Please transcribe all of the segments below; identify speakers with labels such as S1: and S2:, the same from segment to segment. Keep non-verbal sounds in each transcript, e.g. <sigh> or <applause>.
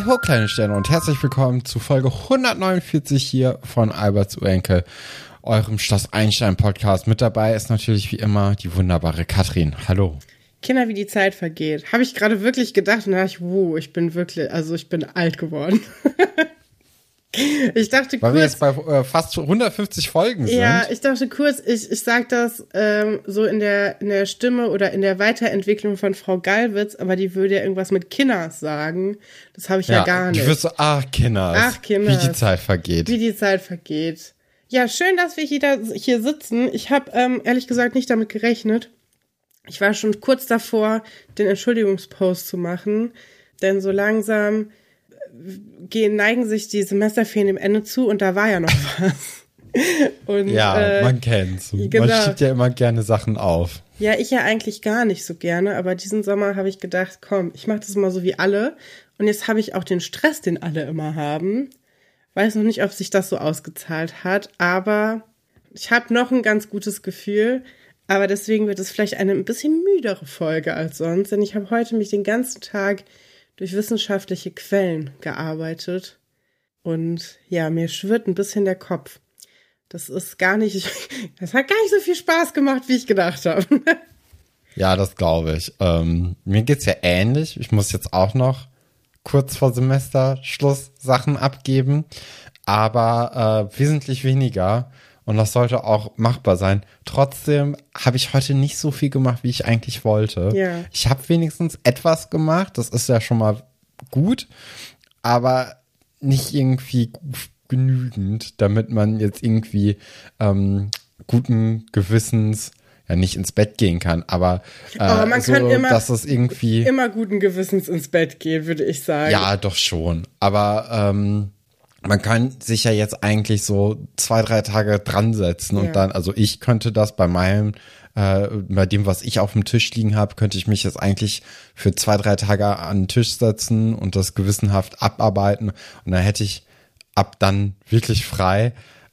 S1: Hey ho, kleine Sterne und herzlich willkommen zu Folge 149 hier von Alberts Urenkel, eurem Schloss Einstein Podcast. Mit dabei ist natürlich wie immer die wunderbare Katrin. Hallo.
S2: Kinder, wie die Zeit vergeht. Habe ich gerade wirklich gedacht und dachte ich, wow, ich bin wirklich, also ich bin alt geworden. <laughs> ich dachte
S1: Weil kurz, wir jetzt bei äh, fast 150 Folgen sind.
S2: Ja, ich dachte kurz, ich, ich sag das ähm, so in der, in der Stimme oder in der Weiterentwicklung von Frau Gallwitz, aber die würde ja irgendwas mit Kinders sagen. Das habe ich ja, ja, gar nicht.
S1: Du wirst so, ach Kinders. Ach Kinders. Wie die Zeit vergeht.
S2: Wie die Zeit vergeht. Ja, schön, dass wir hier, hier sitzen. Ich habe ähm, ehrlich gesagt nicht damit gerechnet ich war schon kurz davor, den Entschuldigungspost zu machen, denn so langsam gehen, neigen sich die Semesterferien dem Ende zu und da war ja noch was. <laughs>
S1: Und, ja, äh, man kennt's. Genau. Man schiebt ja immer gerne Sachen auf.
S2: Ja, ich ja eigentlich gar nicht so gerne, aber diesen Sommer habe ich gedacht, komm, ich mache das mal so wie alle. Und jetzt habe ich auch den Stress, den alle immer haben. Weiß noch nicht, ob sich das so ausgezahlt hat, aber ich habe noch ein ganz gutes Gefühl. Aber deswegen wird es vielleicht eine ein bisschen müdere Folge als sonst, denn ich habe heute mich den ganzen Tag durch wissenschaftliche Quellen gearbeitet. Und ja, mir schwirrt ein bisschen der Kopf. Das ist gar nicht, <laughs> das hat gar nicht so viel Spaß gemacht, wie ich gedacht habe. <laughs>
S1: Ja, das glaube ich. Ähm, mir geht's ja ähnlich. Ich muss jetzt auch noch kurz vor Semesterschluss Sachen abgeben, aber äh, wesentlich weniger. Und das sollte auch machbar sein. Trotzdem habe ich heute nicht so viel gemacht, wie ich eigentlich wollte. Ja. Ich habe wenigstens etwas gemacht. Das ist ja schon mal gut. Aber nicht irgendwie genügend, damit man jetzt irgendwie ähm, guten Gewissens ja nicht ins Bett gehen kann, aber, äh, aber man so, kann immer, dass es irgendwie
S2: immer guten Gewissens ins Bett gehen, würde ich sagen.
S1: Ja, doch schon. Aber ähm, man kann sich ja jetzt eigentlich so zwei, drei Tage dran setzen und ja. dann, also ich könnte das bei meinem, äh, bei dem, was ich auf dem Tisch liegen habe, könnte ich mich jetzt eigentlich für zwei, drei Tage an den Tisch setzen und das gewissenhaft abarbeiten und dann hätte ich ab dann wirklich frei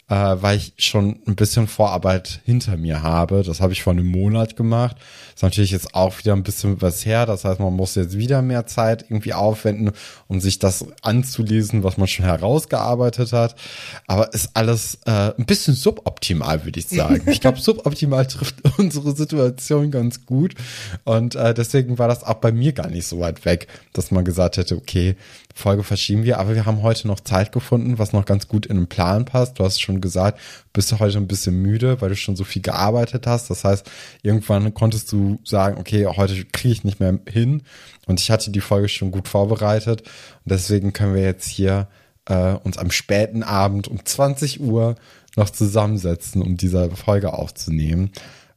S1: äh, weil ich schon ein bisschen Vorarbeit hinter mir habe. Das habe ich vor einem Monat gemacht. Ist natürlich jetzt auch wieder ein bisschen was her. Das heißt, man muss jetzt wieder mehr Zeit irgendwie aufwenden, um sich das anzulesen, was man schon herausgearbeitet hat. Aber ist alles äh, ein bisschen suboptimal, würde ich sagen. Ich glaube, <laughs> suboptimal trifft <laughs> unsere Situation ganz gut. Und äh, deswegen war das auch bei mir gar nicht so weit weg, dass man gesagt hätte, okay, Folge verschieben wir, aber wir haben heute noch Zeit gefunden, was noch ganz gut in den Plan passt. Du hast schon gesagt, bist du heute ein bisschen müde, weil du schon so viel gearbeitet hast. Das heißt, irgendwann konntest du sagen, okay, heute kriege ich nicht mehr hin. Und ich hatte die Folge schon gut vorbereitet. Und deswegen können wir jetzt hier äh, uns am späten Abend um 20 Uhr noch zusammensetzen, um diese Folge aufzunehmen.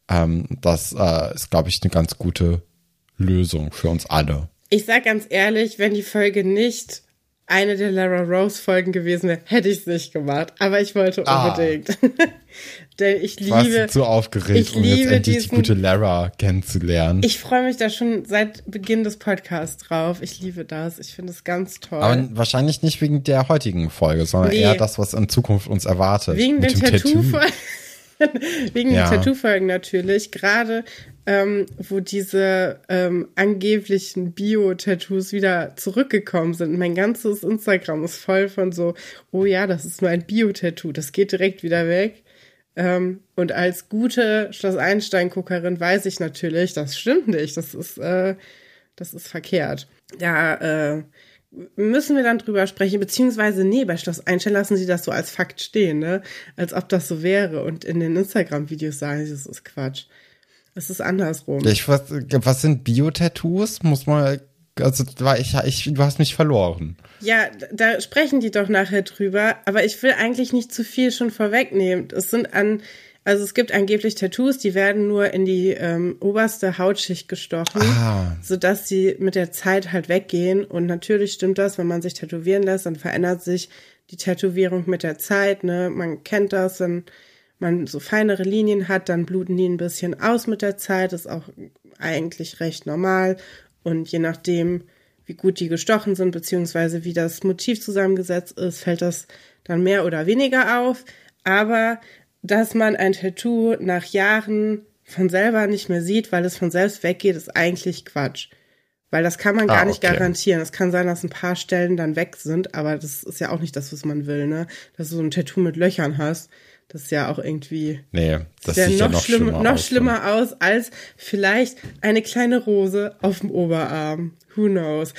S1: Ähm, das äh, ist, glaube ich, eine ganz gute Lösung für uns alle.
S2: Ich sag ganz ehrlich, wenn die Folge nicht eine der Lara Rose Folgen gewesen wäre, hätte ich es nicht gemacht. Aber ich wollte ah. unbedingt. <laughs> Denn ich liebe. Warst
S1: du zu aufgeregt, um jetzt endlich diesen, die gute Lara kennenzulernen.
S2: Ich freue mich da schon seit Beginn des Podcasts drauf. Ich liebe das. Ich finde es ganz toll.
S1: Aber wahrscheinlich nicht wegen der heutigen Folge, sondern nee. eher das, was in Zukunft uns erwartet.
S2: Wegen den Tattoo-Folgen. <laughs> wegen ja. den Tattoo-Folgen natürlich. Gerade ähm, wo diese ähm, angeblichen Bio-Tattoos wieder zurückgekommen sind. Mein ganzes Instagram ist voll von so, oh ja, das ist nur ein Bio-Tattoo, das geht direkt wieder weg. Ähm, und als gute Schloss Einstein-Guckerin weiß ich natürlich, das stimmt nicht, das ist, äh, das ist verkehrt. Da äh, müssen wir dann drüber sprechen, beziehungsweise nee, bei Schloss Einstein lassen sie das so als Fakt stehen, ne? Als ob das so wäre. Und in den Instagram-Videos sagen sie, das ist Quatsch. Es ist andersrum.
S1: Ich, was, was sind Bio-Tattoos? Muss man, also war ich, ich, du hast mich verloren.
S2: Ja, da sprechen die doch nachher drüber, aber ich will eigentlich nicht zu viel schon vorwegnehmen. Es sind an, also es gibt angeblich Tattoos, die werden nur in die ähm, oberste Hautschicht gestochen, ah. sodass sie mit der Zeit halt weggehen. Und natürlich stimmt das, wenn man sich tätowieren lässt, dann verändert sich die Tätowierung mit der Zeit. Ne? Man kennt das, dann man so feinere Linien hat, dann bluten die ein bisschen aus mit der Zeit. Das ist auch eigentlich recht normal. Und je nachdem, wie gut die gestochen sind, beziehungsweise wie das Motiv zusammengesetzt ist, fällt das dann mehr oder weniger auf. Aber dass man ein Tattoo nach Jahren von selber nicht mehr sieht, weil es von selbst weggeht, ist eigentlich Quatsch. Weil das kann man gar
S1: Ah,
S2: nicht
S1: okay.
S2: garantieren. Es kann sein, dass ein paar Stellen dann weg sind, aber das ist ja auch nicht das, was man will, ne? Dass du so ein Tattoo mit Löchern hast. Das ist ja auch irgendwie
S1: Nee, das
S2: sieht ja noch, schlimm, noch
S1: aus.
S2: schlimmer aus als vielleicht eine kleine Rose auf dem Oberarm. Who knows?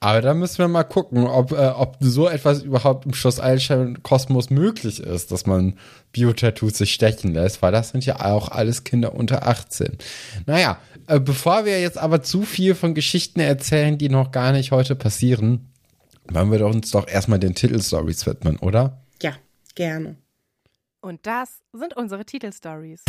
S1: Aber da müssen wir mal gucken, ob, äh, ob so etwas überhaupt im Schloss Eilstein Kosmos möglich ist, dass man Biotattoos sich stechen lässt, weil das sind ja auch alles Kinder unter 18. Naja, äh, bevor wir jetzt aber zu viel von Geschichten erzählen, die noch gar nicht heute passieren, wollen wir uns doch erstmal den Titelstories widmen, oder?
S2: Ja, gerne.
S3: Und das sind unsere Titelstories.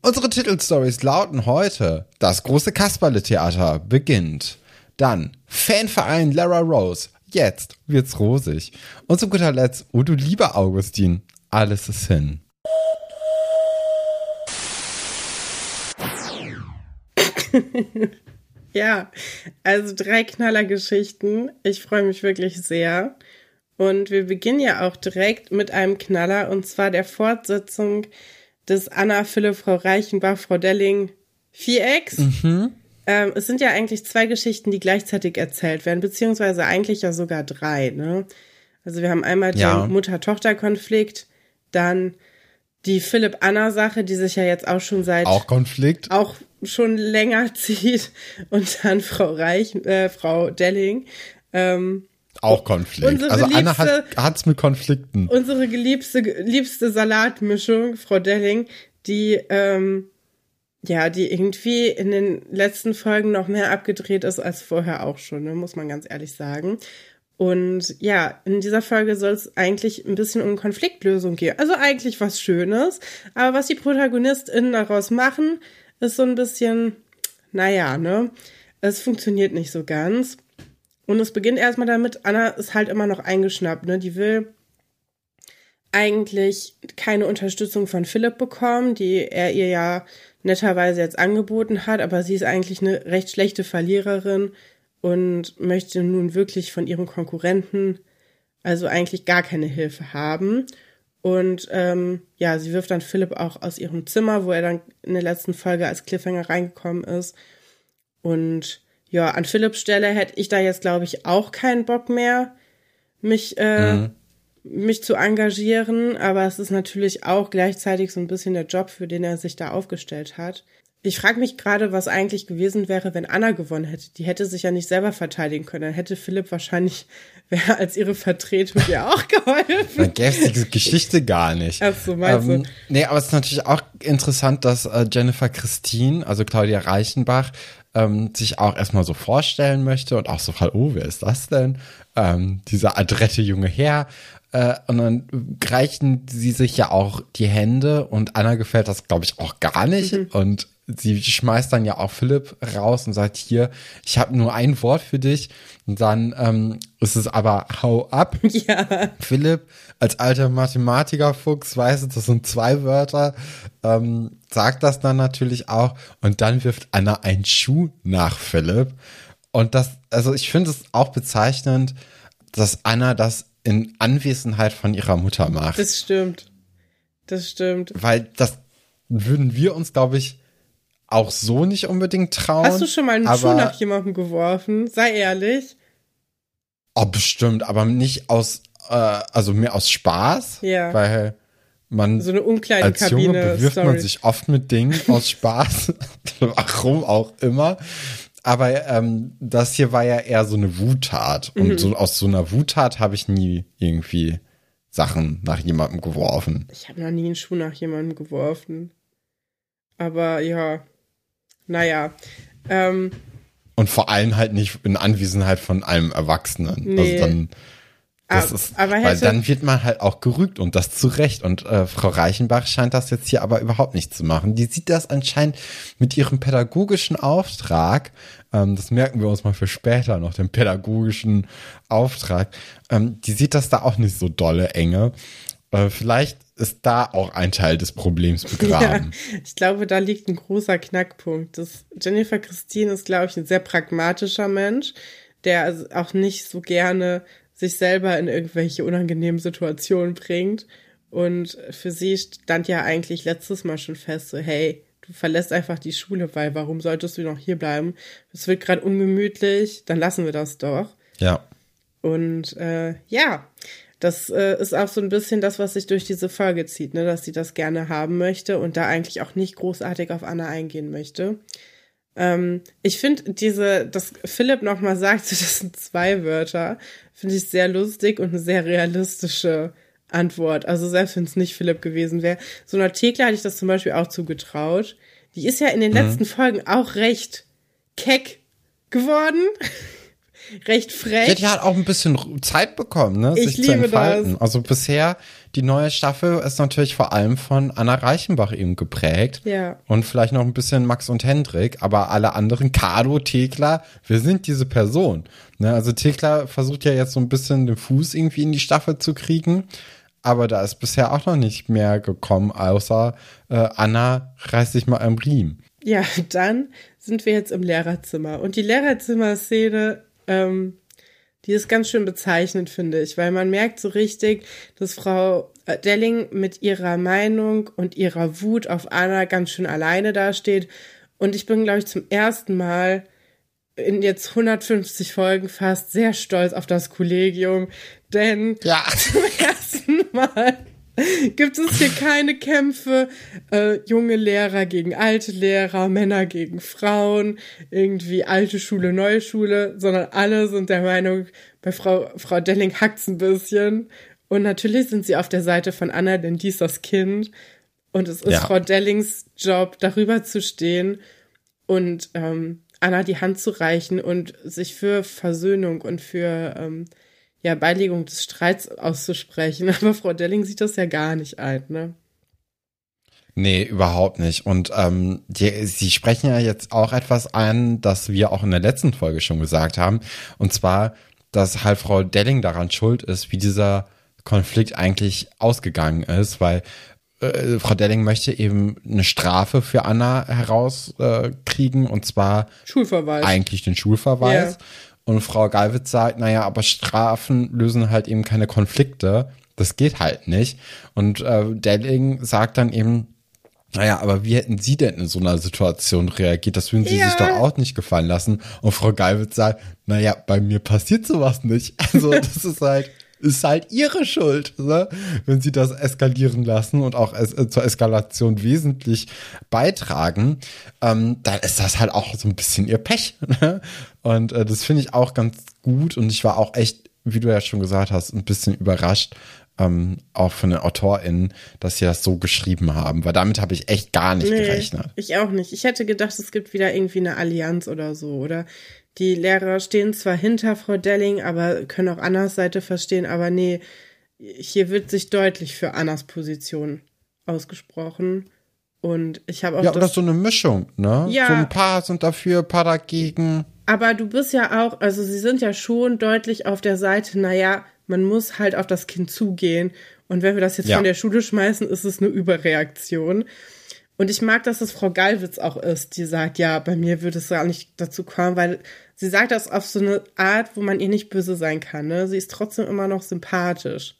S1: Unsere Titelstories lauten heute: Das große Kasperle-Theater beginnt. Dann Fanverein Lara Rose. Jetzt wird's rosig. Und zu guter Letzt, oh du lieber Augustin, alles ist hin. <laughs>
S2: Ja, also drei Knallergeschichten. Ich freue mich wirklich sehr. Und wir beginnen ja auch direkt mit einem Knaller und zwar der Fortsetzung des Anna, Philipp, Frau Reichenbach, Frau Delling Vierecks. Ähm, es sind ja eigentlich zwei Geschichten, die gleichzeitig erzählt werden, beziehungsweise eigentlich ja sogar drei. Ne? Also wir haben einmal
S1: Ja.
S2: den Mutter-Tochter-Konflikt, dann die Philipp-Anna-Sache, die sich ja jetzt auch schon seit
S1: Auch Konflikt?
S2: auch schon länger <laughs> zieht und dann Frau Reich, äh, Frau Delling. Ähm,
S1: Auch Konflikt. Also Anna hat, hat's mit Konflikten.
S2: unsere geliebste, liebste Salatmischung, Frau Delling, die, ähm, ja, die irgendwie in den letzten Folgen noch mehr abgedreht ist als vorher auch schon, ne, muss man ganz ehrlich sagen. Und ja, in dieser Folge soll es eigentlich ein bisschen um Konfliktlösung gehen. Also eigentlich was Schönes. Aber was die ProtagonistInnen daraus machen, ist so ein bisschen, naja, ne? Es funktioniert nicht so ganz. Und es beginnt erstmal damit, Anna ist halt immer noch eingeschnappt, ne? Die will eigentlich keine Unterstützung von Philipp bekommen, die er ihr ja netterweise jetzt angeboten hat, aber sie ist eigentlich eine recht schlechte Verliererin und möchte nun wirklich von ihren Konkurrenten also eigentlich gar keine Hilfe haben. Und ähm, ja, sie wirft dann Philipp auch aus ihrem Zimmer, wo er dann in der letzten Folge als Cliffhanger reingekommen ist. Und ja, an Philipps Stelle hätte ich da jetzt, glaube ich, auch keinen Bock mehr, mich, äh, mich zu engagieren. Aber es ist natürlich auch gleichzeitig so ein bisschen der Job, für den er sich da aufgestellt hat. Ich frage mich gerade, was eigentlich gewesen wäre, wenn Anna gewonnen hätte. Die hätte sich ja nicht selber verteidigen können. Dann hätte Philipp wahrscheinlich wäre als ihre Vertretung ihr auch geholfen.
S1: Dann gäbe es die Geschichte gar nicht.
S2: Ach so, meinst du?
S1: Nee, aber es ist natürlich auch interessant, dass äh, Jennifer Christine, also Claudia Reichenbach, ähm, sich auch erstmal so vorstellen möchte und auch so fragt, oh, wer ist das denn? Ähm, dieser adrette junge Herr. Äh, und dann reichen sie sich ja auch die Hände und Anna gefällt das, glaube ich, auch gar nicht.
S2: Mhm.
S1: Und sie schmeißt dann ja auch Philipp raus und sagt, hier, ich habe nur ein Wort für dich. Und dann ähm, ist es aber hau ab. <laughs>
S2: Ja.
S1: Philipp als alter Mathematikerfuchs weiß, es, das sind zwei Wörter, ähm, sagt das dann natürlich auch und dann wirft Anna einen Schuh nach Philipp. Und das, also ich finde es auch bezeichnend, dass Anna das in Anwesenheit von ihrer Mutter macht.
S2: Das stimmt. Das stimmt.
S1: weil das würden wir uns, glaube ich, auch so nicht unbedingt trauen.
S2: Hast du schon mal einen Schuh nach jemandem geworfen? Sei ehrlich.
S1: Oh, bestimmt, aber nicht aus, äh, also mehr aus Spaß.
S2: Ja.
S1: Weil man
S2: So eine
S1: als Junge
S2: Umkleidenkabine.
S1: bewirft man
S2: Story.
S1: sich oft mit Dingen aus Spaß, <laughs> warum auch immer. Aber ähm, das hier war ja eher so eine Wuttat.
S2: Mhm.
S1: Und so aus so einer Wuttat habe ich nie irgendwie Sachen nach jemandem geworfen.
S2: Ich habe noch nie einen Schuh nach jemandem geworfen. Aber ja, naja. Ähm,
S1: Und vor allem halt nicht in Anwesenheit von einem Erwachsenen.
S2: Nee.
S1: Also dann, das
S2: Ah,
S1: ist,
S2: aber
S1: weil dann wird man halt auch gerügt und das zu Recht. Und äh, Frau Reichenbach scheint das jetzt hier aber überhaupt nicht zu machen. Die sieht das anscheinend mit ihrem pädagogischen Auftrag, ähm, das merken wir uns mal für später noch, den pädagogischen Auftrag, ähm, die sieht das da auch nicht so dolle enge. Äh, vielleicht ist da auch ein Teil des Problems <laughs>
S2: ja,
S1: begraben.
S2: ich glaube, da liegt ein großer Knackpunkt. Das, Jennifer Christine ist, glaube ich, ein sehr pragmatischer Mensch, der also auch nicht so gerne sich selber in irgendwelche unangenehmen Situationen bringt. Und für sie stand ja eigentlich letztes Mal schon fest, so hey, du verlässt einfach die Schule, weil warum solltest du noch hier bleiben? Es wird gerade ungemütlich, dann lassen wir das doch.
S1: Ja.
S2: Und äh, ja, das äh, ist auch so ein bisschen das, was sich durch diese Folge zieht, ne? dass sie das gerne haben möchte und da eigentlich auch nicht großartig auf Anna eingehen möchte. Ähm, ich finde diese, dass Philipp nochmal sagt, <laughs> das sind zwei Wörter, finde ich sehr lustig und eine sehr realistische Antwort. Also selbst wenn es nicht Philipp gewesen wäre. So einer Thekla hatte ich das zum Beispiel auch zugetraut. Die ist ja in den mhm. letzten Folgen auch recht keck geworden. <laughs> recht frech.
S1: Die hat auch ein bisschen Zeit bekommen, ne,
S2: ich sich zu entfalten.
S1: Das. Also bisher, die neue Staffel ist natürlich vor allem von Anna Reichenbach eben geprägt.
S2: Ja.
S1: Und vielleicht noch ein bisschen Max und Hendrik, aber alle anderen, Carlo, Thekla, wir sind diese Person. Ne, also Thekla versucht ja jetzt so ein bisschen den Fuß irgendwie in die Staffel zu kriegen. Aber da ist bisher auch noch nicht mehr gekommen, außer äh, Anna reißt sich mal am Riemen.
S2: Ja, <laughs> dann sind wir jetzt im Lehrerzimmer. Und die Lehrerzimmer-Szene ähm, die ist ganz schön bezeichnend, finde ich, weil man merkt so richtig, dass Frau äh, Delling mit ihrer Meinung und ihrer Wut auf Anna ganz schön alleine dasteht. Und ich bin, glaube ich, zum ersten Mal in jetzt 150 Folgen fast sehr stolz auf das Kollegium, denn
S1: ja.
S2: zum ersten Mal <laughs> gibt es hier keine Kämpfe, äh, junge Lehrer gegen alte Lehrer, Männer gegen Frauen, irgendwie alte Schule, neue Schule, sondern alle sind der Meinung, bei Frau, Frau Delling hackt's ein bisschen. Und natürlich sind sie auf der Seite von Anna, denn die ist das Kind. Und es ist ja. Frau Dellings Job, darüber zu stehen und ähm, Anna die Hand zu reichen und sich für Versöhnung und für ähm, ja, Beilegung des Streits auszusprechen. <laughs> Aber Frau Delling sieht das ja gar nicht ein, ne?
S1: Nee, überhaupt nicht. Und ähm, die, sie sprechen ja jetzt auch etwas an, das wir auch in der letzten Folge schon gesagt haben. Und zwar, dass halt Frau Delling daran schuld ist, wie dieser Konflikt eigentlich ausgegangen ist, weil äh, Frau Delling möchte eben eine Strafe für Anna herauskriegen äh, und zwar
S2: Schulverweis.
S1: eigentlich den Schulverweis. Ja. Und Frau Galwitz sagt, naja, aber Strafen lösen halt eben keine Konflikte. Das geht halt nicht. Und äh, Delling sagt dann eben, naja, aber wie hätten Sie denn in so einer Situation reagiert? Das würden Sie ja. sich doch auch nicht gefallen lassen. Und Frau Galwitz sagt, naja, bei mir passiert sowas nicht. <laughs> Also das ist halt ist halt ihre Schuld, ne? wenn sie das eskalieren lassen und auch es, äh, zur Eskalation wesentlich beitragen, ähm, dann ist das halt auch so ein bisschen ihr Pech. <laughs> Ne? Und äh, das finde ich auch ganz gut und ich war auch echt, wie du ja schon gesagt hast, ein bisschen überrascht, ähm, auch von den AutorInnen, dass sie das so geschrieben haben, weil damit habe ich echt gar nicht nee, gerechnet.
S2: Ich auch nicht. Ich hätte gedacht, es gibt wieder irgendwie eine Allianz oder so, oder die Lehrer stehen zwar hinter Frau Delling, aber können auch Annas Seite verstehen, aber nee, hier wird sich deutlich für Annas Position ausgesprochen. Und ich habe auch.
S1: Ja, oder so eine Mischung, ne?
S2: Ja.
S1: So ein paar sind dafür, ein paar dagegen.
S2: Aber du bist ja auch, also sie sind ja schon deutlich auf der Seite, naja, man muss halt auf das Kind zugehen. Und wenn wir das jetzt ja. von der Schule schmeißen, ist es eine Überreaktion. Und ich mag, dass es Frau Gallwitz auch ist, die sagt, ja, bei mir würde es gar nicht dazu kommen, weil sie sagt das auf so eine Art, wo man ihr nicht böse sein kann. Ne? Sie ist trotzdem immer noch sympathisch.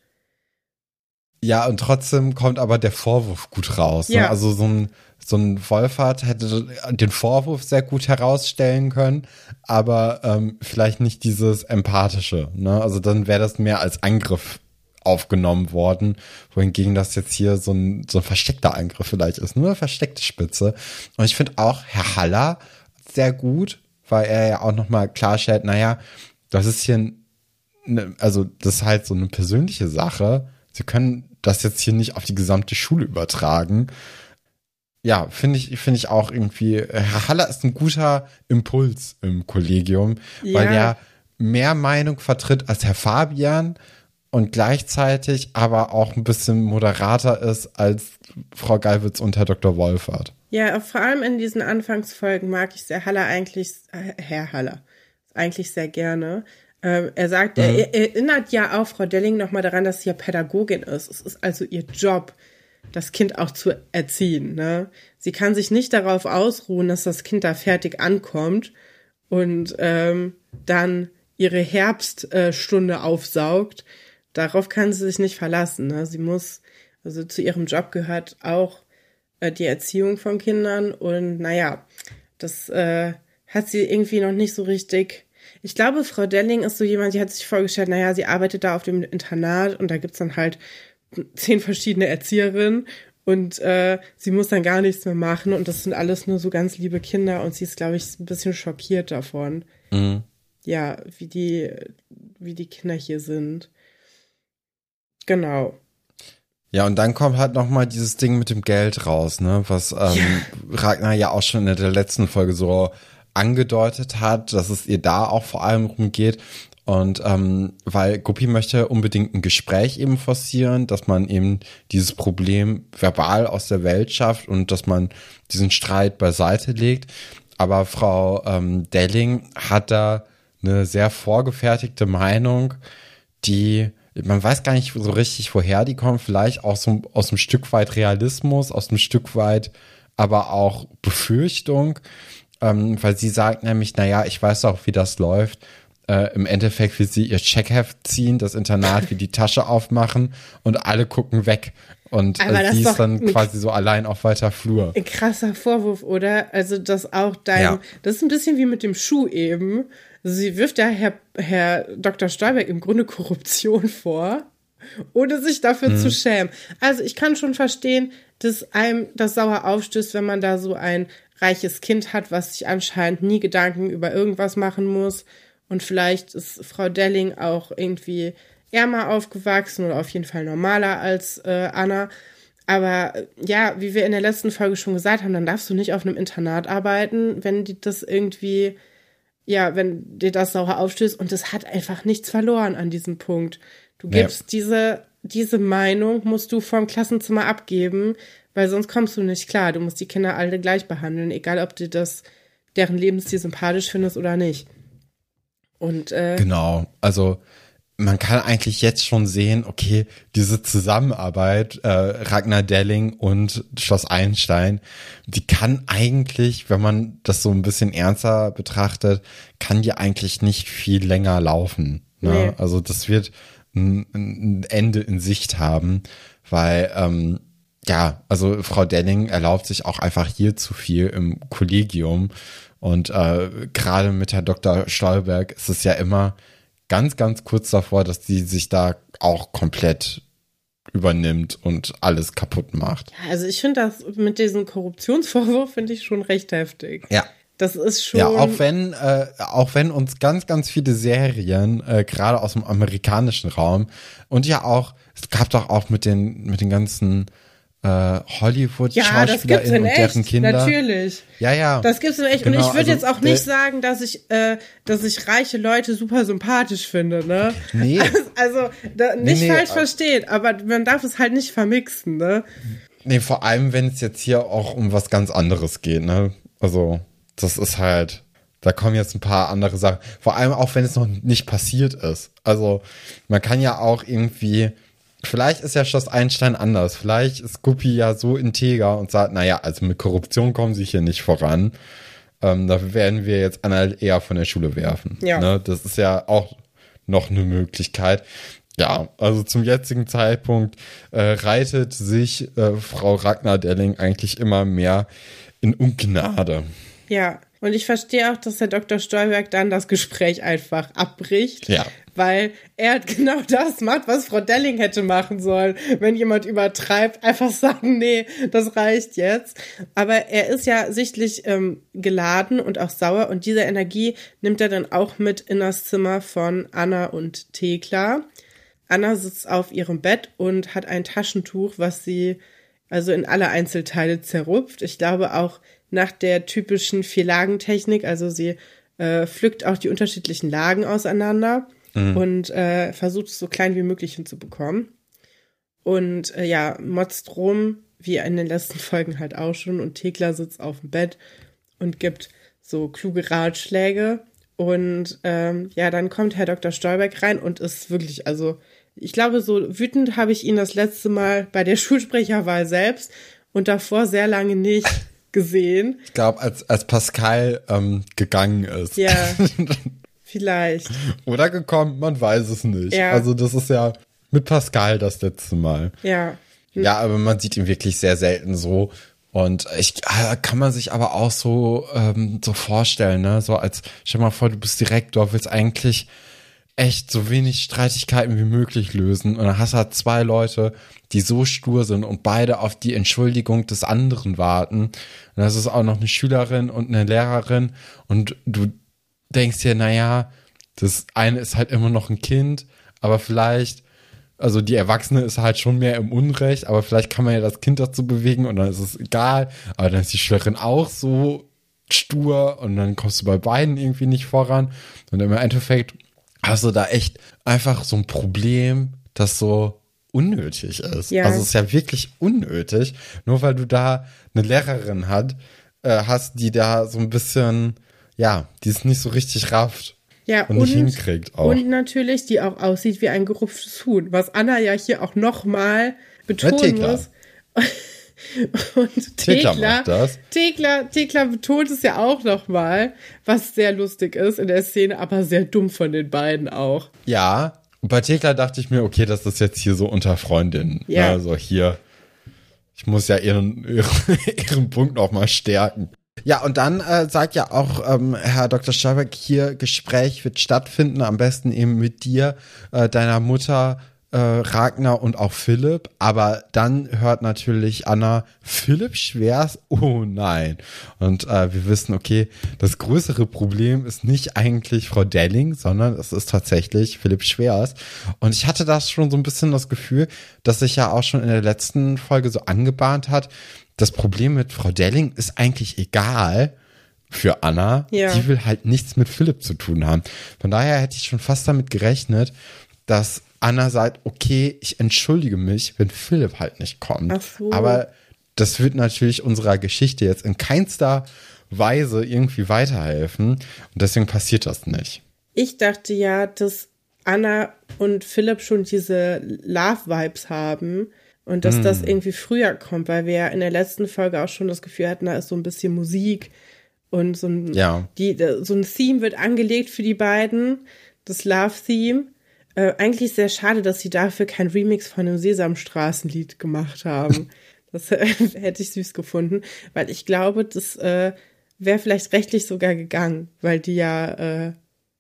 S1: Ja, und trotzdem kommt aber der Vorwurf gut raus. Ne? Ja. Ne? Also so ein, so ein Wolfert hätte den Vorwurf sehr gut herausstellen können, aber ähm, vielleicht nicht dieses Empathische. Ne? Also dann wäre das mehr als Angriff aufgenommen worden, wohingegen das jetzt hier so ein, so ein versteckter Angriff vielleicht ist, nur eine versteckte Spitze. Und ich finde auch Herr Haller sehr gut, weil er ja auch nochmal klarstellt, naja, das ist hier, ne, also das ist halt so eine persönliche Sache. Sie können das jetzt hier nicht auf die gesamte Schule übertragen. Ja, finde ich, finde ich auch irgendwie, Herr Haller ist ein guter Impuls im Kollegium, ja. weil er mehr Meinung vertritt als Herr Fabian und gleichzeitig aber auch ein bisschen moderater ist als Frau Geiwitz und Herr Dr. Wolfert.
S2: Ja, vor allem in diesen Anfangsfolgen mag ich sehr Haller eigentlich, äh, Herr Haller, eigentlich sehr gerne. Ähm, er sagt, mhm. er, er, erinnert ja auch Frau Delling nochmal daran, dass sie ja Pädagogin ist. Es ist also ihr Job, das Kind auch zu erziehen. Ne? Sie kann sich nicht darauf ausruhen, dass das Kind da fertig ankommt und ähm, dann ihre Herbststunde aufsaugt, darauf kann sie sich nicht verlassen. Ne? Sie muss Also zu ihrem Job gehört auch äh, die Erziehung von Kindern und naja, das äh, hat sie irgendwie noch nicht so richtig. Ich glaube, Frau Delling ist so jemand, die hat sich vorgestellt, naja, sie arbeitet da auf dem Internat und da gibt's dann halt <laughs> zehn verschiedene Erzieherinnen und äh, sie muss dann gar nichts mehr machen und das sind alles nur so ganz liebe Kinder und sie ist, glaube ich, ein bisschen schockiert davon. Mhm. Ja, wie die, wie die Kinder hier sind. Genau.
S1: Ja, und dann kommt halt noch mal dieses Ding mit dem Geld raus, ne, was ähm, ja. Ragnar ja auch schon in der letzten Folge so angedeutet hat, dass es ihr da auch vor allem rumgeht. Und ähm, weil Guppy möchte unbedingt ein Gespräch eben forcieren, dass man eben dieses Problem verbal aus der Welt schafft und dass man diesen Streit beiseite legt. Aber Frau ähm, Delling hat da eine sehr vorgefertigte Meinung, die man weiß gar nicht so richtig, woher die kommen. Vielleicht auch so aus einem Stück weit Realismus, aus einem Stück weit aber auch Befürchtung, ähm, weil sie sagt nämlich, naja, ich weiß auch, wie das läuft. Äh, Im Endeffekt will sie ihr Checkheft ziehen, das Internat wie die Tasche aufmachen und alle gucken weg. Und äh, sie ist dann quasi so allein auf weiter Flur.
S2: Ein krasser Vorwurf, oder? Also, dass auch dein, ja. das ist ein bisschen wie mit dem Schuh eben. Also sie wirft ja Herr, Herr Dr. Stolberg im Grunde Korruption vor, ohne sich dafür mhm. zu schämen. Also ich kann schon verstehen, dass einem das sauer aufstößt, wenn man da so ein reiches Kind hat, was sich anscheinend nie Gedanken über irgendwas machen muss. Und vielleicht ist Frau Delling auch irgendwie ärmer aufgewachsen oder auf jeden Fall normaler als äh, Anna. Aber äh, ja, wie wir in der letzten Folge schon gesagt haben, dann darfst du nicht auf einem Internat arbeiten, wenn die das irgendwie ja, wenn dir das sauer aufstößt und es hat einfach nichts verloren an diesem Punkt. Du gibst ja. diese, diese Meinung musst du vom Klassenzimmer abgeben, weil sonst kommst du nicht klar. Du musst die Kinder alle gleich behandeln, egal ob du das, deren Lebensstil sympathisch findest oder nicht. Und, äh,
S1: Genau, also, man kann eigentlich jetzt schon sehen, okay, diese Zusammenarbeit, äh, Ragnar Delling und Schloss Einstein, die kann eigentlich, wenn man das so ein bisschen ernster betrachtet, kann die eigentlich nicht viel länger laufen. Ne? Nee. Also das wird ein, ein Ende in Sicht haben, weil ähm, ja, also Frau Delling erlaubt sich auch einfach hier zu viel im Kollegium. Und äh, gerade mit Herrn Dr. Stolberg ist es ja immer ganz, ganz kurz davor, dass die sich da auch komplett übernimmt und alles kaputt macht.
S2: Ja, also ich finde das mit diesem Korruptionsvorwurf finde ich schon recht heftig.
S1: Ja.
S2: Das ist schon.
S1: Ja, auch wenn, äh, auch wenn uns ganz, ganz viele Serien, äh, gerade aus dem amerikanischen Raum und ja auch, es gab doch auch mit den, mit den ganzen äh, Hollywood-SchauspielerInnen
S2: ja, und deren Kinder. Natürlich.
S1: Ja, ja.
S2: Das gibt's in echt. Genau, und ich würde also, jetzt auch nicht sagen, dass ich, äh, dass ich reiche Leute super sympathisch finde, ne? Nee. <laughs> Also, da, nicht nee, falsch nee, versteht, aber man darf es halt nicht vermixen, ne?
S1: Nee, vor allem, wenn es jetzt hier auch um was ganz anderes geht, ne? Also, das ist halt, da kommen jetzt ein paar andere Sachen. Vor allem auch, wenn es noch nicht passiert ist. Also, man kann ja auch irgendwie, Vielleicht ist ja Schloss Einstein anders. Vielleicht ist Guppy ja so integer und sagt, naja, also mit Korruption kommen sie hier nicht voran. Ähm, da werden wir jetzt Anna eher von der Schule werfen. Ja. Ne? Das ist ja auch noch eine Möglichkeit. Ja, also zum jetzigen Zeitpunkt äh, reitet sich äh, Frau Ragnar Delling eigentlich immer mehr in Ungnade.
S2: Ja, und ich verstehe auch, dass Herr Dr. Stolberg dann das Gespräch einfach abbricht.
S1: Ja.
S2: Weil er <laughs> genau das macht, was Frau Delling hätte machen sollen. Wenn jemand übertreibt, einfach sagen, nee, das reicht jetzt. Aber er ist ja sichtlich ähm, geladen und auch sauer und diese Energie nimmt er dann auch mit in das Zimmer von Anna und Thekla. Anna sitzt auf ihrem Bett und hat ein Taschentuch, was sie also in alle Einzelteile zerrupft. Ich glaube auch nach der typischen Vier-Lagen-Technik. Also sie äh, pflückt auch die unterschiedlichen Lagen auseinander mhm. und äh, versucht es so klein wie möglich hinzubekommen. Und äh, ja, motzt rum, wie in den letzten <laughs> Folgen halt auch schon. Und Thekla sitzt auf dem Bett und gibt so kluge Ratschläge. Und ähm, ja, dann kommt Herr Dr. Stolberg rein und ist wirklich, also ich glaube, so wütend habe ich ihn das letzte Mal bei der <laughs> Schulsprecherwahl selbst und davor sehr lange nicht gesehen.
S1: Ich glaube, als, als Pascal ähm, gegangen ist.
S2: Ja. <laughs> Vielleicht.
S1: Oder gekommen, man weiß es nicht. Ja. Also das ist ja mit Pascal das letzte Mal.
S2: Ja.
S1: Ja, aber man sieht ihn wirklich sehr selten so. Und ich äh, kann man sich aber auch so ähm, so vorstellen, ne? So als stell mal vor, du bist Direktor, willst eigentlich echt so wenig Streitigkeiten wie möglich lösen. Und dann hast du halt zwei Leute, die so stur sind und beide auf die Entschuldigung des anderen warten. Und das ist auch noch eine Schülerin und eine Lehrerin. Und du denkst dir, naja, das eine ist halt immer noch ein Kind, aber vielleicht, also die Erwachsene ist halt schon mehr im Unrecht, aber vielleicht kann man ja das Kind dazu bewegen und dann ist es egal. Aber dann ist die Schülerin auch so stur und dann kommst du bei beiden irgendwie nicht voran. Und im Endeffekt hast du da echt einfach so ein Problem, das so unnötig ist. Ja. Also es ist ja wirklich unnötig, nur weil du da eine Lehrerin hat, äh, hast, die da so ein bisschen, ja, die ist nicht so richtig rafft.
S2: Ja,
S1: und, und nicht hinkriegt auch.
S2: Und natürlich, die auch aussieht wie ein gerupftes Huhn, was Anna ja hier auch nochmal betonen muss. <laughs> Und Thekla, Thekla, Thekla betont es ja auch nochmal, was sehr lustig ist in der Szene, aber sehr dumm von den beiden auch.
S1: Ja, bei Thekla dachte ich mir, okay, das ist jetzt hier so unter Freundinnen. Ja. Also hier, ich muss ja ihren, ihren, <laughs> ihren Punkt nochmal stärken. Ja, und dann äh, sagt ja auch ähm, Herr Dr. Stabeck, hier Gespräch wird stattfinden, am besten eben mit dir, äh, deiner Mutter, äh, Ragnar und auch Philipp, aber dann hört natürlich Anna Philipp Schwers, <laughs> oh nein. Und äh, wir wissen, okay, das größere Problem ist nicht eigentlich Frau Delling, sondern es ist tatsächlich Philipp Schwers. Und ich hatte da schon so ein bisschen das Gefühl, dass sich ja auch schon in der letzten Folge so angebahnt hat, das Problem mit Frau Delling ist eigentlich egal für Anna. Ja. Die will halt nichts mit Philipp zu tun haben. Von daher hätte ich schon fast damit gerechnet, dass Anna sagt, okay, ich entschuldige mich, wenn Philipp halt nicht kommt. Ach so. Aber das wird natürlich unserer Geschichte jetzt in keinster Weise irgendwie weiterhelfen. Und deswegen passiert das nicht.
S2: Ich dachte ja, dass Anna und Philipp schon diese Love-Vibes haben und dass mm. das irgendwie früher kommt, weil wir ja in der letzten Folge auch schon das Gefühl hatten, da ist so ein bisschen Musik und so ein, ja. die, so ein Theme wird angelegt für die beiden, das Love-Theme. Äh, eigentlich sehr schade, dass sie dafür kein Remix von einem Sesamstraßenlied gemacht haben. <laughs> das äh, <laughs> hätte ich süß gefunden, weil ich glaube, das äh, wäre vielleicht rechtlich sogar gegangen, weil die ja äh,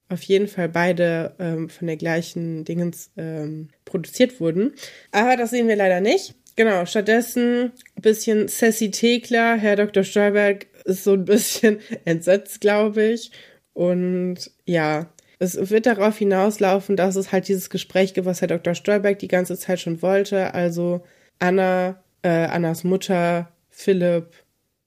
S2: auf jeden Fall beide ähm, von der gleichen Dingens ähm, produziert wurden. Aber das sehen wir leider nicht. Genau, stattdessen ein bisschen Sassy Thekla. Herr Dr. Stolberg ist so ein bisschen <laughs> entsetzt, glaube ich. Und ja, es wird darauf hinauslaufen, dass es halt dieses Gespräch gibt, was Herr Dr. Stolberg die ganze Zeit schon wollte. Also Anna, äh, Annas Mutter, Philipp,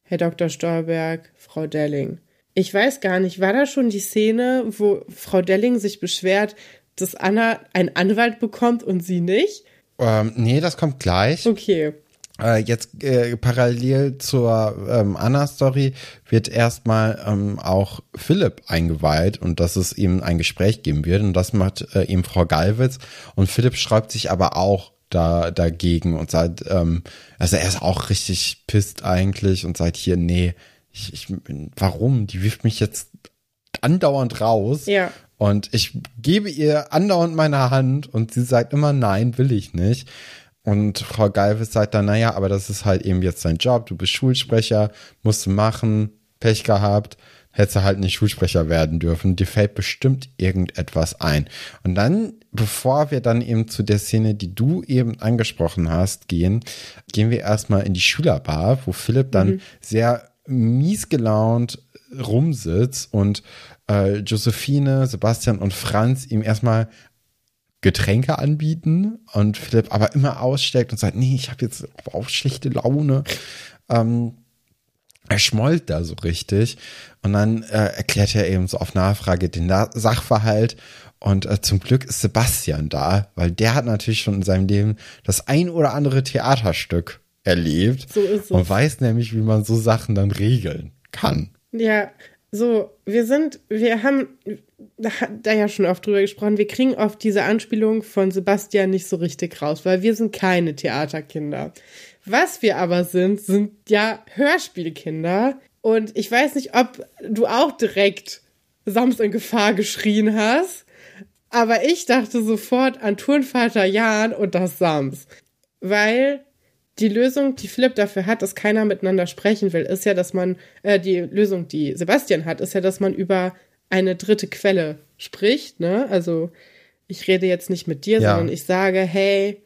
S2: Herr Dr. Stolberg, Frau Delling. Ich weiß gar nicht, war da schon die Szene, wo Frau Delling sich beschwert, dass Anna einen Anwalt bekommt und sie nicht?
S1: Ähm, nee, das kommt gleich.
S2: Okay.
S1: Äh, jetzt äh, parallel zur ähm, Anna-Story wird erstmal ähm, auch Philipp eingeweiht und dass es ihm ein Gespräch geben wird und das macht äh, ihm Frau Galwitz und Philipp schreibt sich aber auch da dagegen und sagt, ähm, also er ist auch richtig pisst eigentlich und sagt hier, nee, ich, ich warum? Die wirft mich jetzt andauernd raus.
S2: Ja.
S1: Und ich gebe ihr andauernd meine Hand und sie sagt immer, nein, will ich nicht. Und Frau Galvis sagt dann, naja, aber das ist halt eben jetzt dein Job, du bist Schulsprecher, musst du machen, Pech gehabt, hättest du halt nicht Schulsprecher werden dürfen, dir fällt bestimmt irgendetwas ein. Und dann, bevor wir dann eben zu der Szene, die du eben angesprochen hast, gehen, gehen wir erstmal in die Schülerbar, wo Philipp dann mhm. sehr mies gelaunt rumsitzt und äh, Josephine, Sebastian und Franz ihm erstmal Getränke anbieten und Philipp aber immer aussteckt und sagt, nee, ich habe jetzt auch schlechte Laune. Ähm, er schmollt da so richtig und dann äh, erklärt er eben so auf Nachfrage den Sachverhalt und äh, zum Glück ist Sebastian da, weil der hat natürlich schon in seinem Leben das ein oder andere Theaterstück erlebt so ist es. und weiß nämlich, wie man so Sachen dann regeln kann.
S2: Ja, so, wir sind, wir haben da ja schon oft drüber gesprochen, wir kriegen oft diese Anspielung von Sebastian nicht so richtig raus, weil wir sind keine Theaterkinder. Was wir aber sind, sind ja Hörspielkinder. Und ich weiß nicht, ob du auch direkt Sams in Gefahr geschrien hast, aber ich dachte sofort an Turnvater Jan und das Sams. Weil die Lösung, die Philipp dafür hat, dass keiner miteinander sprechen will, ist ja, dass man, äh, die Lösung, die Sebastian hat, ist ja, dass man über eine dritte Quelle spricht, ne? Also ich rede jetzt nicht mit dir,
S1: Ja.
S2: sondern ich sage, hey,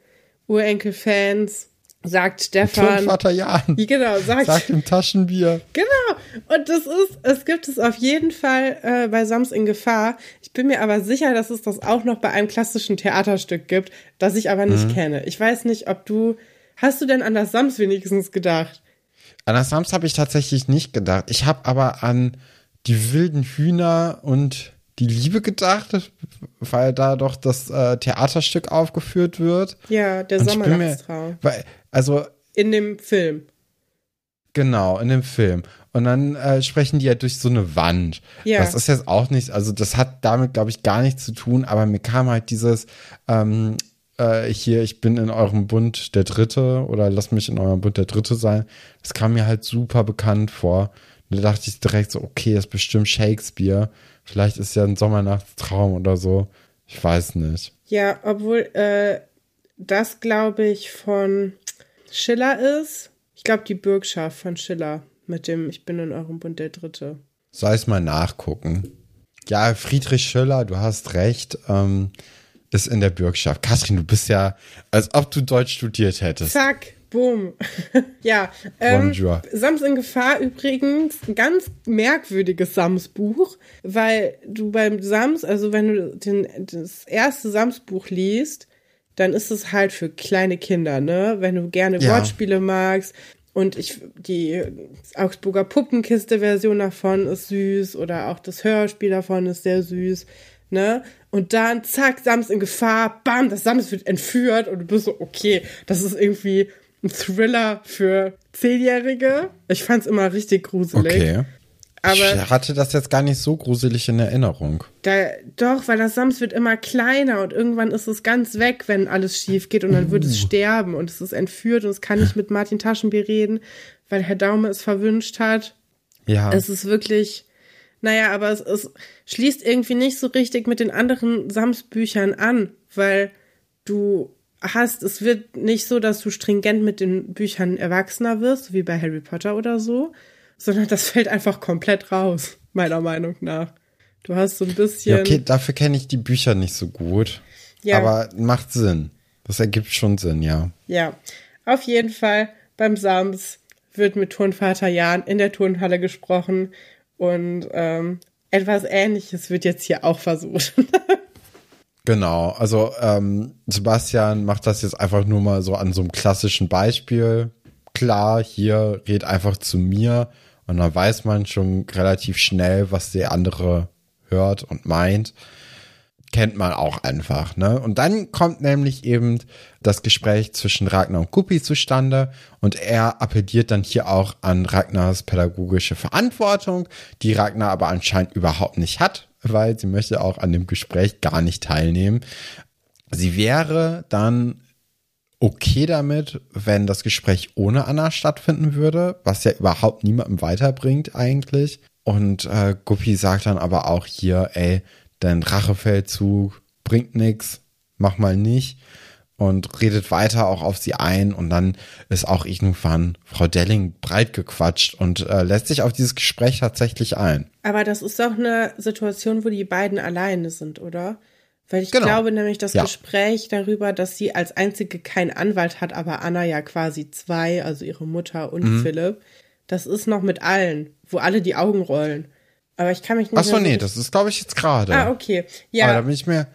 S2: Urenkel-Fans, sagt Stefan.
S1: Turnvater Jan.
S2: Ja, <laughs> Genau, sagt,
S1: Sagt im Taschenbier.
S2: Genau. Und das ist, es gibt es auf jeden Fall äh, bei Sams in Gefahr. Ich bin mir aber sicher, dass es das auch noch bei einem klassischen Theaterstück gibt, das ich aber nicht kenne. Ich weiß nicht, ob du, hast du denn an das Sams wenigstens gedacht?
S1: An das Sams habe ich tatsächlich nicht gedacht. Ich habe aber an die wilden Hühner und die Liebe gedacht, weil da doch das äh, Theaterstück aufgeführt wird.
S2: Ja, der Sommernachtstraum.
S1: weil, also
S2: In dem Film.
S1: Genau, in dem Film. Und dann äh, sprechen die ja durch so eine Wand.
S2: Ja.
S1: Das ist jetzt auch nicht, also das hat damit, glaube ich, gar nichts zu tun, aber mir kam halt dieses, ähm, äh, hier, ich bin in eurem Bund der Dritte oder lass mich in eurem Bund der Dritte sein. Das kam mir halt super bekannt vor. Und da dachte ich direkt so, okay, das ist bestimmt Shakespeare. Vielleicht ist ja ein Sommernachtstraum oder so. Ich weiß nicht.
S2: Ja, obwohl äh, das, glaube ich, von Schiller ist. Ich glaube, die Bürgschaft von Schiller mit dem Ich bin in eurem Bund der Dritte.
S1: Soll ich mal nachgucken? Ja, Friedrich Schiller, du hast recht, ähm, ist in der Bürgschaft. Katrin, du bist ja, als ob du Deutsch studiert hättest.
S2: Zack, boom. <laughs> ja, ähm,
S1: Bonjour.
S2: Sams in Gefahr übrigens ein ganz merkwürdiges Sams-Buch, weil du beim Sams, also wenn du den, das erste Sams-Buch liest, dann ist es halt für kleine Kinder, ne? Wenn du gerne
S1: Ja.
S2: Wortspiele magst. Und ich, die Augsburger Puppenkiste-Version davon ist süß oder auch das Hörspiel davon ist sehr süß, ne? Und dann, zack, Sams in Gefahr, bam, das Sams wird entführt und du bist so, okay, das ist irgendwie ein Thriller für Zehnjährige. Ich fand's immer richtig gruselig.
S1: Okay.
S2: Aber
S1: ich hatte das jetzt gar nicht so gruselig in Erinnerung.
S2: da, doch, weil das Sams wird immer kleiner und irgendwann ist es ganz weg, wenn alles schief geht und dann wird
S1: Uh.
S2: es sterben und es ist entführt und es kann nicht mit Martin Taschenbier reden, weil Herr Daume es verwünscht hat.
S1: Ja.
S2: Es ist wirklich, naja, aber es, es schließt irgendwie nicht so richtig mit den anderen Sams-Büchern an, weil du hast, es wird nicht so, dass du stringent mit den Büchern erwachsener wirst, wie bei Harry Potter oder so, sondern das fällt einfach komplett raus, meiner Meinung nach. Du hast so ein bisschen.
S1: ja, okay, dafür kenne ich die Bücher nicht so gut.
S2: Ja.
S1: Aber macht Sinn. Das ergibt schon Sinn, ja.
S2: Ja, auf jeden Fall beim Sams wird mit Turnvater Jan in der Turnhalle gesprochen und ähm, etwas Ähnliches wird jetzt hier auch versucht. <laughs>
S1: Genau, also ähm, Sebastian macht das jetzt einfach nur mal so an so einem klassischen Beispiel. Klar, hier red einfach zu mir und dann weiß man schon relativ schnell, was der andere hört und meint. Kennt man auch einfach, ne? Und dann kommt nämlich eben das Gespräch zwischen Ragnar und Guppi zustande und er appelliert dann hier auch an Ragnars pädagogische Verantwortung, die Ragnar aber anscheinend überhaupt nicht hat, weil sie möchte auch an dem Gespräch gar nicht teilnehmen. Sie wäre dann okay damit, wenn das Gespräch ohne Anna stattfinden würde, was ja überhaupt niemandem weiterbringt eigentlich. Und äh, Guppi sagt dann aber auch hier, ey, dein Rachefeldzug bringt nix, mach mal nicht. Und redet weiter auch auf sie ein und dann ist auch irgendwann Frau Delling breit gequatscht und äh, lässt sich auf dieses Gespräch tatsächlich ein.
S2: Aber das ist doch eine Situation, wo die beiden alleine sind, oder? Weil ich
S1: Genau.
S2: glaube nämlich, das
S1: Ja.
S2: Gespräch darüber, dass sie als einzige keinen Anwalt hat, aber Anna ja quasi zwei, also ihre Mutter und
S1: Mhm.
S2: Philipp, das ist noch mit allen, wo alle die Augen rollen. Aber ich kann mich nicht
S1: Ach so, nee, das ist glaube ich jetzt gerade.
S2: Ah, okay.
S1: Aber
S2: Ja,
S1: da bin ich mir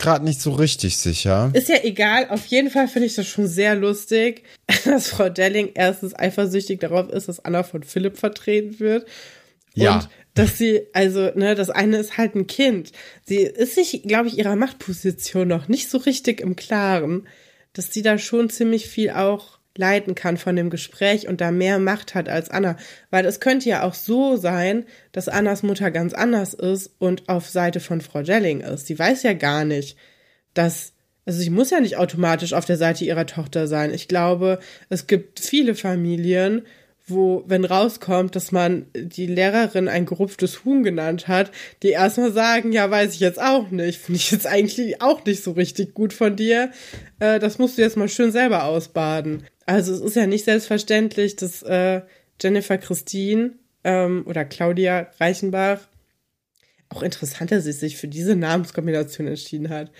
S1: gerade nicht so richtig sicher.
S2: Ist ja egal, auf jeden Fall finde ich das schon sehr lustig, <laughs> dass Frau Delling erstens eifersüchtig darauf ist, dass Anna von Philipp vertreten wird.
S1: Ja.
S2: Und dass sie, also, ne, das eine ist halt ein Kind. Sie ist sich, glaube ich, ihrer Machtposition noch nicht so richtig im Klaren, dass sie da schon ziemlich viel auch leiten kann von dem Gespräch und da mehr Macht hat als Anna. Weil es könnte ja auch so sein, dass Annas Mutter ganz anders ist und auf Seite von Frau Delling ist. Sie weiß ja gar nicht, dass, also sie muss ja nicht automatisch auf der Seite ihrer Tochter sein. Ich glaube, es gibt viele Familien, wo, wenn rauskommt, dass man die Lehrerin ein gerupftes Huhn genannt hat, die erstmal sagen, ja, weiß ich jetzt auch nicht, finde ich jetzt eigentlich auch nicht so richtig gut von dir. Äh, das musst du jetzt mal schön selber ausbaden. Also es ist ja nicht selbstverständlich, dass äh, Jennifer Christine ähm, oder Claudia Reichenbach auch interessant, dass sie sich für diese Namenskombination entschieden hat.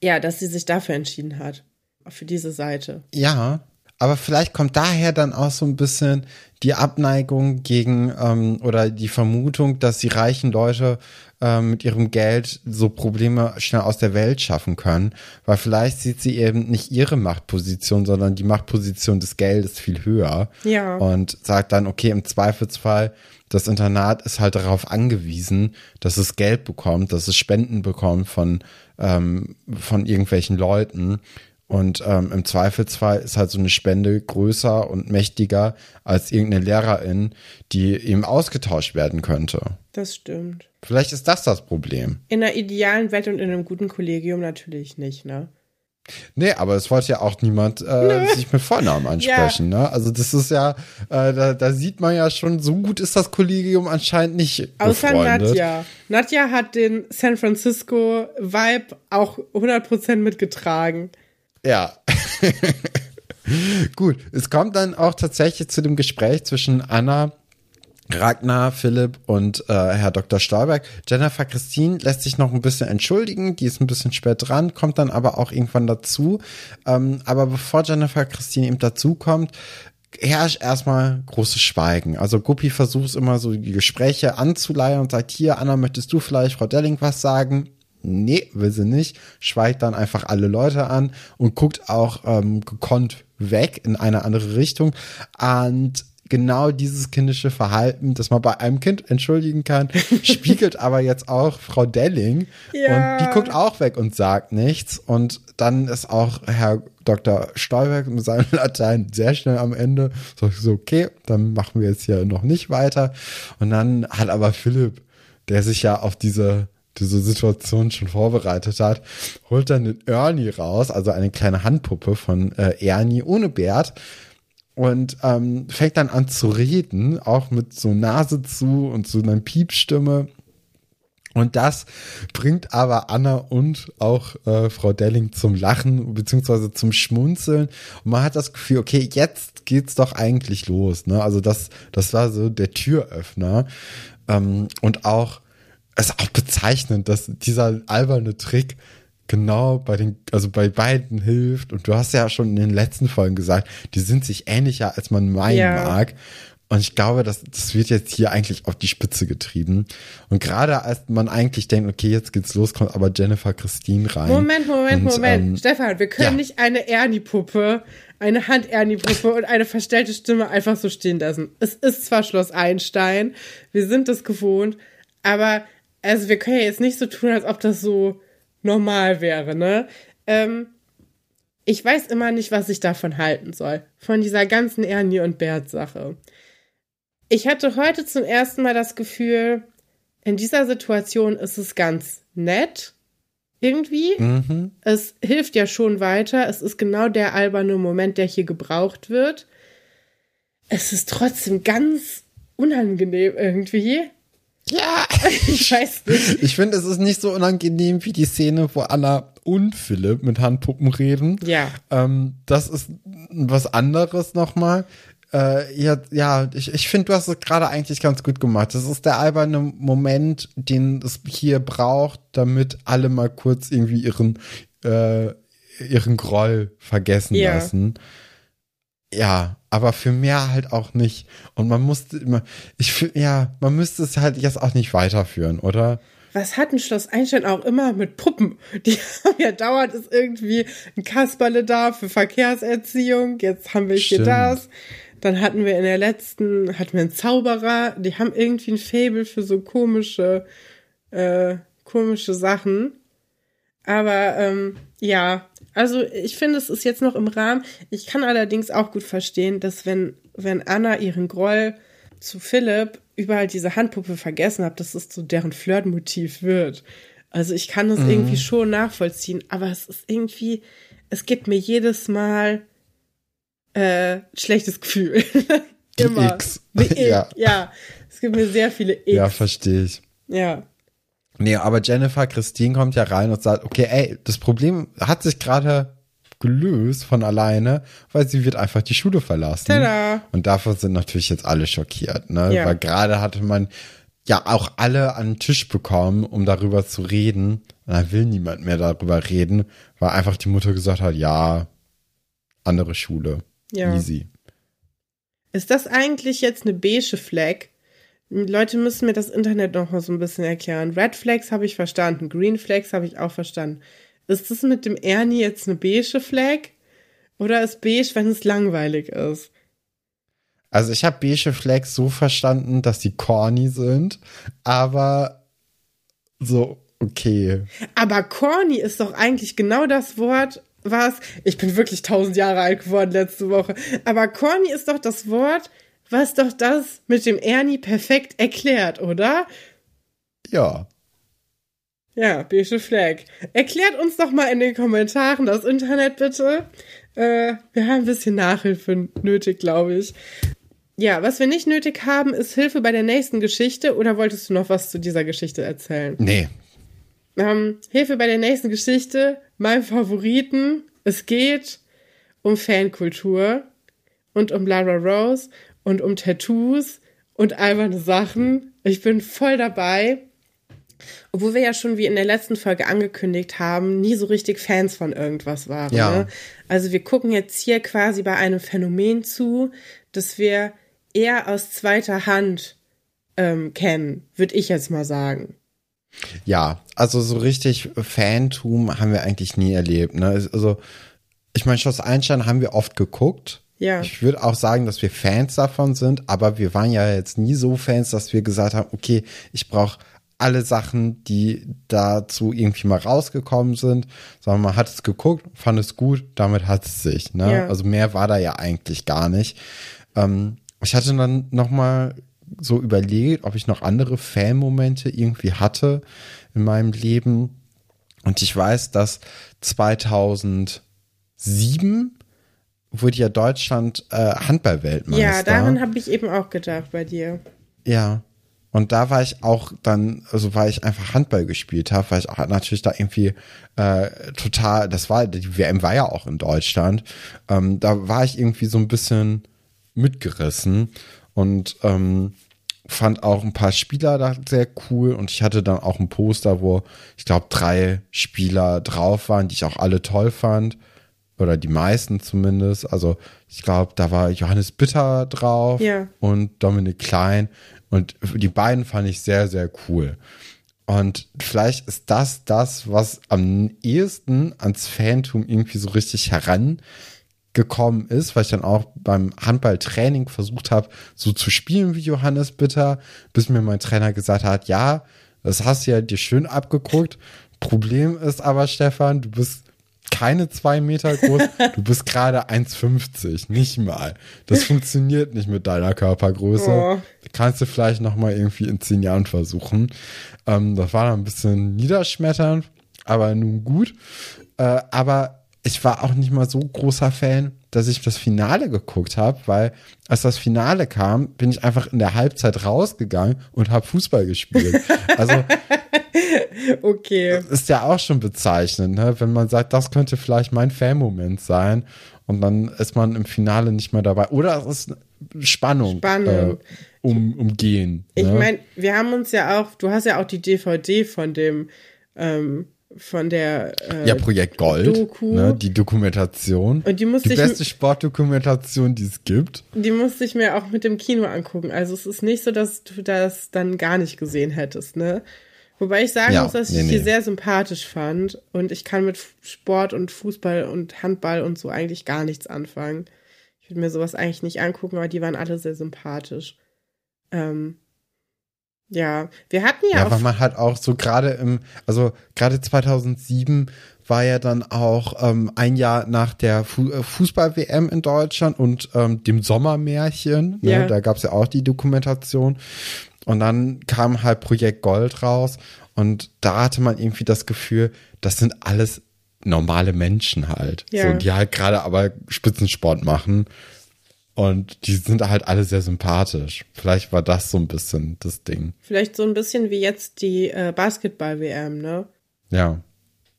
S2: Ja, dass sie sich dafür entschieden hat. Für diese Seite.
S1: Ja, aber vielleicht kommt daher dann auch so ein bisschen die Abneigung gegen ähm, oder die Vermutung, dass die reichen Leute ähm, mit ihrem Geld so Probleme schnell aus der Welt schaffen können, weil vielleicht sieht sie eben nicht ihre Machtposition, sondern die Machtposition des Geldes viel höher.
S2: Ja.
S1: Und sagt dann, okay, im Zweifelsfall das Internat ist halt darauf angewiesen, dass es Geld bekommt, dass es Spenden bekommt von, ähm, von irgendwelchen Leuten. Und ähm, im Zweifelsfall ist halt so eine Spende größer und mächtiger als irgendeine Lehrerin, die eben ausgetauscht werden könnte.
S2: Das stimmt.
S1: Vielleicht ist das das Problem.
S2: In einer idealen Welt und in einem guten Kollegium natürlich nicht, ne?
S1: Nee, aber es wollte ja auch niemand äh, sich mit Vornamen <laughs> ansprechen. Ja. Ne? Also das ist ja, äh, da, da sieht man ja schon, so gut ist das Kollegium anscheinend nicht
S2: Außer befreundet. Nadja. Nadja hat den San Francisco-Vibe auch 100% mitgetragen.
S1: Ja. <laughs> Gut, es kommt dann auch tatsächlich zu dem Gespräch zwischen Anna Ragnar, Philipp und äh, Herr Dr. Stolberg. Jennifer Christine lässt sich noch ein bisschen entschuldigen, die ist ein bisschen spät dran, kommt dann aber auch irgendwann dazu. Ähm, aber bevor Jennifer Christine eben dazu kommt, herrscht erstmal großes Schweigen. Also Guppi versucht immer so die Gespräche anzuleihen und sagt, hier, Anna, möchtest du vielleicht Frau Delling was sagen? Nee, will sie nicht. Schweigt dann einfach alle Leute an und guckt auch ähm, gekonnt weg in eine andere Richtung. Und genau dieses kindische Verhalten, das man bei einem Kind entschuldigen kann, <laughs> spiegelt aber jetzt auch Frau Delling. Ja. Und die guckt auch weg und sagt nichts. Und dann ist auch Herr Dr. Stolberg mit seinem <laughs> Latein sehr schnell am Ende. So, so, okay, dann machen wir jetzt hier noch nicht weiter. Und dann hat aber Philipp, der sich ja auf diese diese Situation schon vorbereitet hat, holt dann den Ernie raus, also eine kleine Handpuppe von äh, Ernie ohne Bärt und ähm, fängt dann an zu reden, auch mit so Nase zu und so einer Piepstimme. Und das bringt aber Anna und auch äh, Frau Delling zum Lachen beziehungsweise zum Schmunzeln. Und man hat das Gefühl, okay, jetzt geht's doch eigentlich los. Ne? Also das, das war so der Türöffner. Ähm, und auch, es ist auch bezeichnend, dass dieser alberne Trick genau bei den, also bei beiden hilft. Und du hast ja schon in den letzten Folgen gesagt, die sind sich ähnlicher, als man meinen ja. mag. Und ich glaube, das, das wird jetzt hier eigentlich auf die Spitze getrieben. Und gerade als man eigentlich denkt, okay, jetzt geht's los, kommt aber Jennifer Christine rein.
S2: Moment, Moment, und, Moment. Ähm, Stefan, wir können ja. nicht eine Ernie-Puppe, eine Hand-Ernie-Puppe und eine verstellte Stimme einfach so stehen lassen. Es ist zwar Schloss Einstein, wir sind das gewohnt, aber also wir können ja jetzt nicht so tun, als ob das so normal wäre, ne? Ähm, ich weiß immer nicht, was ich davon halten soll. Von dieser ganzen Ernie und Bert-Sache. Ich hatte heute zum ersten Mal das Gefühl, in dieser Situation ist es ganz nett. Irgendwie. Mhm. Es hilft ja schon weiter. Es ist genau der alberne Moment, der hier gebraucht wird. Es ist trotzdem ganz unangenehm irgendwie.
S1: Ja, <laughs> ich weiß nicht. Ich finde, es ist nicht so unangenehm wie die Szene, wo Anna und Philipp mit Handpuppen reden.
S2: Ja.
S1: Ähm, das ist was anderes nochmal. Äh, ja, ja, ich, ich finde, du hast es gerade eigentlich ganz gut gemacht. Das ist der alberne Moment, den es hier braucht, damit alle mal kurz irgendwie ihren, äh, ihren Groll vergessen ja. lassen. Ja, aber für mehr halt auch nicht. Und man musste immer, ich ja, man müsste es halt jetzt auch nicht weiterführen, oder?
S2: Was hat ein Schloss Einstein auch immer mit Puppen? Die <laughs> haben ja dauernd ist irgendwie ein Kasperle da für Verkehrserziehung. Jetzt haben wir Stimmt. hier das. Dann hatten wir in der letzten, hatten wir einen Zauberer. Die haben irgendwie ein Faible für so komische, äh, komische Sachen. Aber ähm, ja, also ich finde, es ist jetzt noch im Rahmen. Ich kann allerdings auch gut verstehen, dass wenn, wenn Anna ihren Groll zu Philipp überall diese Handpuppe vergessen hat, dass es so deren Flirtmotiv wird. Also ich kann das mhm. irgendwie schon nachvollziehen, aber es ist irgendwie, es gibt mir jedes Mal äh, schlechtes Gefühl. <laughs>
S1: Immer. X. <laughs>
S2: X. Ja. ja, es gibt mir sehr viele X.
S1: Ja, verstehe ich.
S2: Ja.
S1: Nee, aber Jennifer Christine kommt ja rein und sagt, okay, ey, das Problem hat sich gerade gelöst von alleine, weil sie wird einfach die Schule verlassen.
S2: Tada.
S1: Und davon sind natürlich jetzt alle schockiert, ne?
S2: Ja.
S1: Weil gerade hatte man ja auch alle an den Tisch bekommen, um darüber zu reden. Und dann will niemand mehr darüber reden, weil einfach die Mutter gesagt hat, ja, andere Schule.
S2: Ja.
S1: Easy.
S2: Ist das eigentlich jetzt eine beige Flag? Leute müssen mir das Internet noch mal so ein bisschen erklären. Red Flags habe ich verstanden, Green Flags habe ich auch verstanden. Ist das mit dem Ernie jetzt eine beige Flag? Oder ist beige, wenn es langweilig ist?
S1: Also ich habe beige Flags so verstanden, dass die corny sind, aber so okay.
S2: Aber corny ist doch eigentlich genau das Wort, was. Ich bin wirklich tausend Jahre alt geworden letzte Woche. Aber corny ist doch das Wort, was doch das mit dem Ernie perfekt erklärt, oder?
S1: Ja.
S2: Ja, beige Flag. Erklärt uns doch mal in den Kommentaren das Internet bitte. Äh, wir haben ein bisschen Nachhilfe nötig, glaube ich. Ja, was wir nicht nötig haben, ist Hilfe bei der nächsten Geschichte. Oder wolltest du noch was zu dieser Geschichte erzählen?
S1: Nee.
S2: Ähm, Hilfe bei der nächsten Geschichte, mein Favoriten. Es geht um Fankultur und um Lara Rose und um Tattoos und alberne Sachen. Ich bin voll dabei. Obwohl wir ja schon wie in der letzten Folge angekündigt haben, nie so richtig Fans von irgendwas waren.
S1: Ja.
S2: Ne? Also wir gucken jetzt hier quasi bei einem Phänomen zu, das wir eher aus zweiter Hand ähm, kennen, würde ich jetzt mal sagen.
S1: Ja, also so richtig Fantum haben wir eigentlich nie erlebt. Ne? Also ich meine, Schloss Einstein haben wir oft geguckt.
S2: Ja.
S1: Ich würde auch sagen, dass wir Fans davon sind, aber wir waren ja jetzt nie so Fans, dass wir gesagt haben, okay, ich brauche alle Sachen, die dazu irgendwie mal rausgekommen sind, sondern man hat es geguckt, fand es gut, damit hat es sich. Ne?
S2: Ja.
S1: Also mehr war da ja eigentlich gar nicht. Ähm, ich hatte dann noch mal so überlegt, ob ich noch andere Fan-Momente irgendwie hatte in meinem Leben. Und ich weiß, dass 2007 wurde ja Deutschland äh, Handball-Weltmeister.
S2: Ja, daran habe ich eben auch gedacht bei dir.
S1: Ja. Und da war ich auch dann, also weil ich einfach Handball gespielt habe, weil ich auch natürlich da irgendwie äh, total, das war, die WM war ja auch in Deutschland, ähm, da war ich irgendwie so ein bisschen mitgerissen und ähm, fand auch ein paar Spieler da sehr cool und ich hatte dann auch ein Poster, wo ich glaube drei Spieler drauf waren, die ich auch alle toll fand oder die meisten zumindest. Also ich glaube, da war Johannes Bitter drauf
S2: Ja.
S1: und Dominik Klein und die beiden fand ich sehr, sehr cool. Und vielleicht ist das das, was am ehesten ans Fantum irgendwie so richtig herangekommen ist, weil ich dann auch beim Handballtraining versucht habe, so zu spielen wie Johannes Bitter, bis mir mein Trainer gesagt hat, ja, das hast du ja dir schön abgeguckt. Problem ist aber, Stefan, du bist keine zwei Meter groß, <laughs> du bist gerade 1,50, nicht mal. Das funktioniert nicht mit deiner Körpergröße.
S2: Oh.
S1: Kannst du vielleicht noch mal irgendwie in zehn Jahren versuchen. Ähm, das war dann ein bisschen niederschmetternd, aber nun gut. Äh, aber ich war auch nicht mal so großer Fan, dass ich das Finale geguckt habe, weil als das Finale kam, bin ich einfach in der Halbzeit rausgegangen und habe Fußball gespielt. <laughs> Also
S2: Okay.
S1: ist ja auch schon bezeichnend, ne? wenn man sagt, das könnte vielleicht mein Fan-Moment sein und dann ist man im Finale nicht mehr dabei. Oder es ist Spannung,
S2: Spannung.
S1: Äh, um, umgehen.
S2: Ich
S1: ne?
S2: meine, wir haben uns ja auch, du hast ja auch die DVD von dem, ähm, von der äh,
S1: ja, Projekt Gold,
S2: Doku.
S1: Ne? die Dokumentation.
S2: Und die musste
S1: die
S2: ich-
S1: beste Sportdokumentation, die es gibt.
S2: Die musste ich mir auch mit dem Kino angucken. Also es ist nicht so, dass du das dann gar nicht gesehen hättest, ne? Wobei ich sagen
S1: Ja,
S2: muss, dass
S1: nee,
S2: ich die
S1: nee.
S2: sehr sympathisch fand und ich kann mit Sport und Fußball und Handball und so eigentlich gar nichts anfangen. Ich würde mir sowas eigentlich nicht angucken, aber die waren alle sehr sympathisch. Ähm, ja, wir hatten ja,
S1: Ja,
S2: auch
S1: weil man halt auch so gerade im, also gerade 2007 war ja dann auch ähm, ein Jahr nach der Fu äh, Fußball-WM in Deutschland und ähm, dem Sommermärchen. Ne?
S2: Ja.
S1: Da gab's ja auch die Dokumentation. Und dann kam halt Projekt Gold raus und da hatte man irgendwie das Gefühl, das sind alles normale Menschen halt.
S2: Ja.
S1: So, die halt gerade aber Spitzensport machen. Und die sind halt alle sehr sympathisch. Vielleicht war das so ein bisschen das Ding.
S2: vielleicht so ein bisschen wie jetzt die äh, Basketball-WM, ne?
S1: Ja.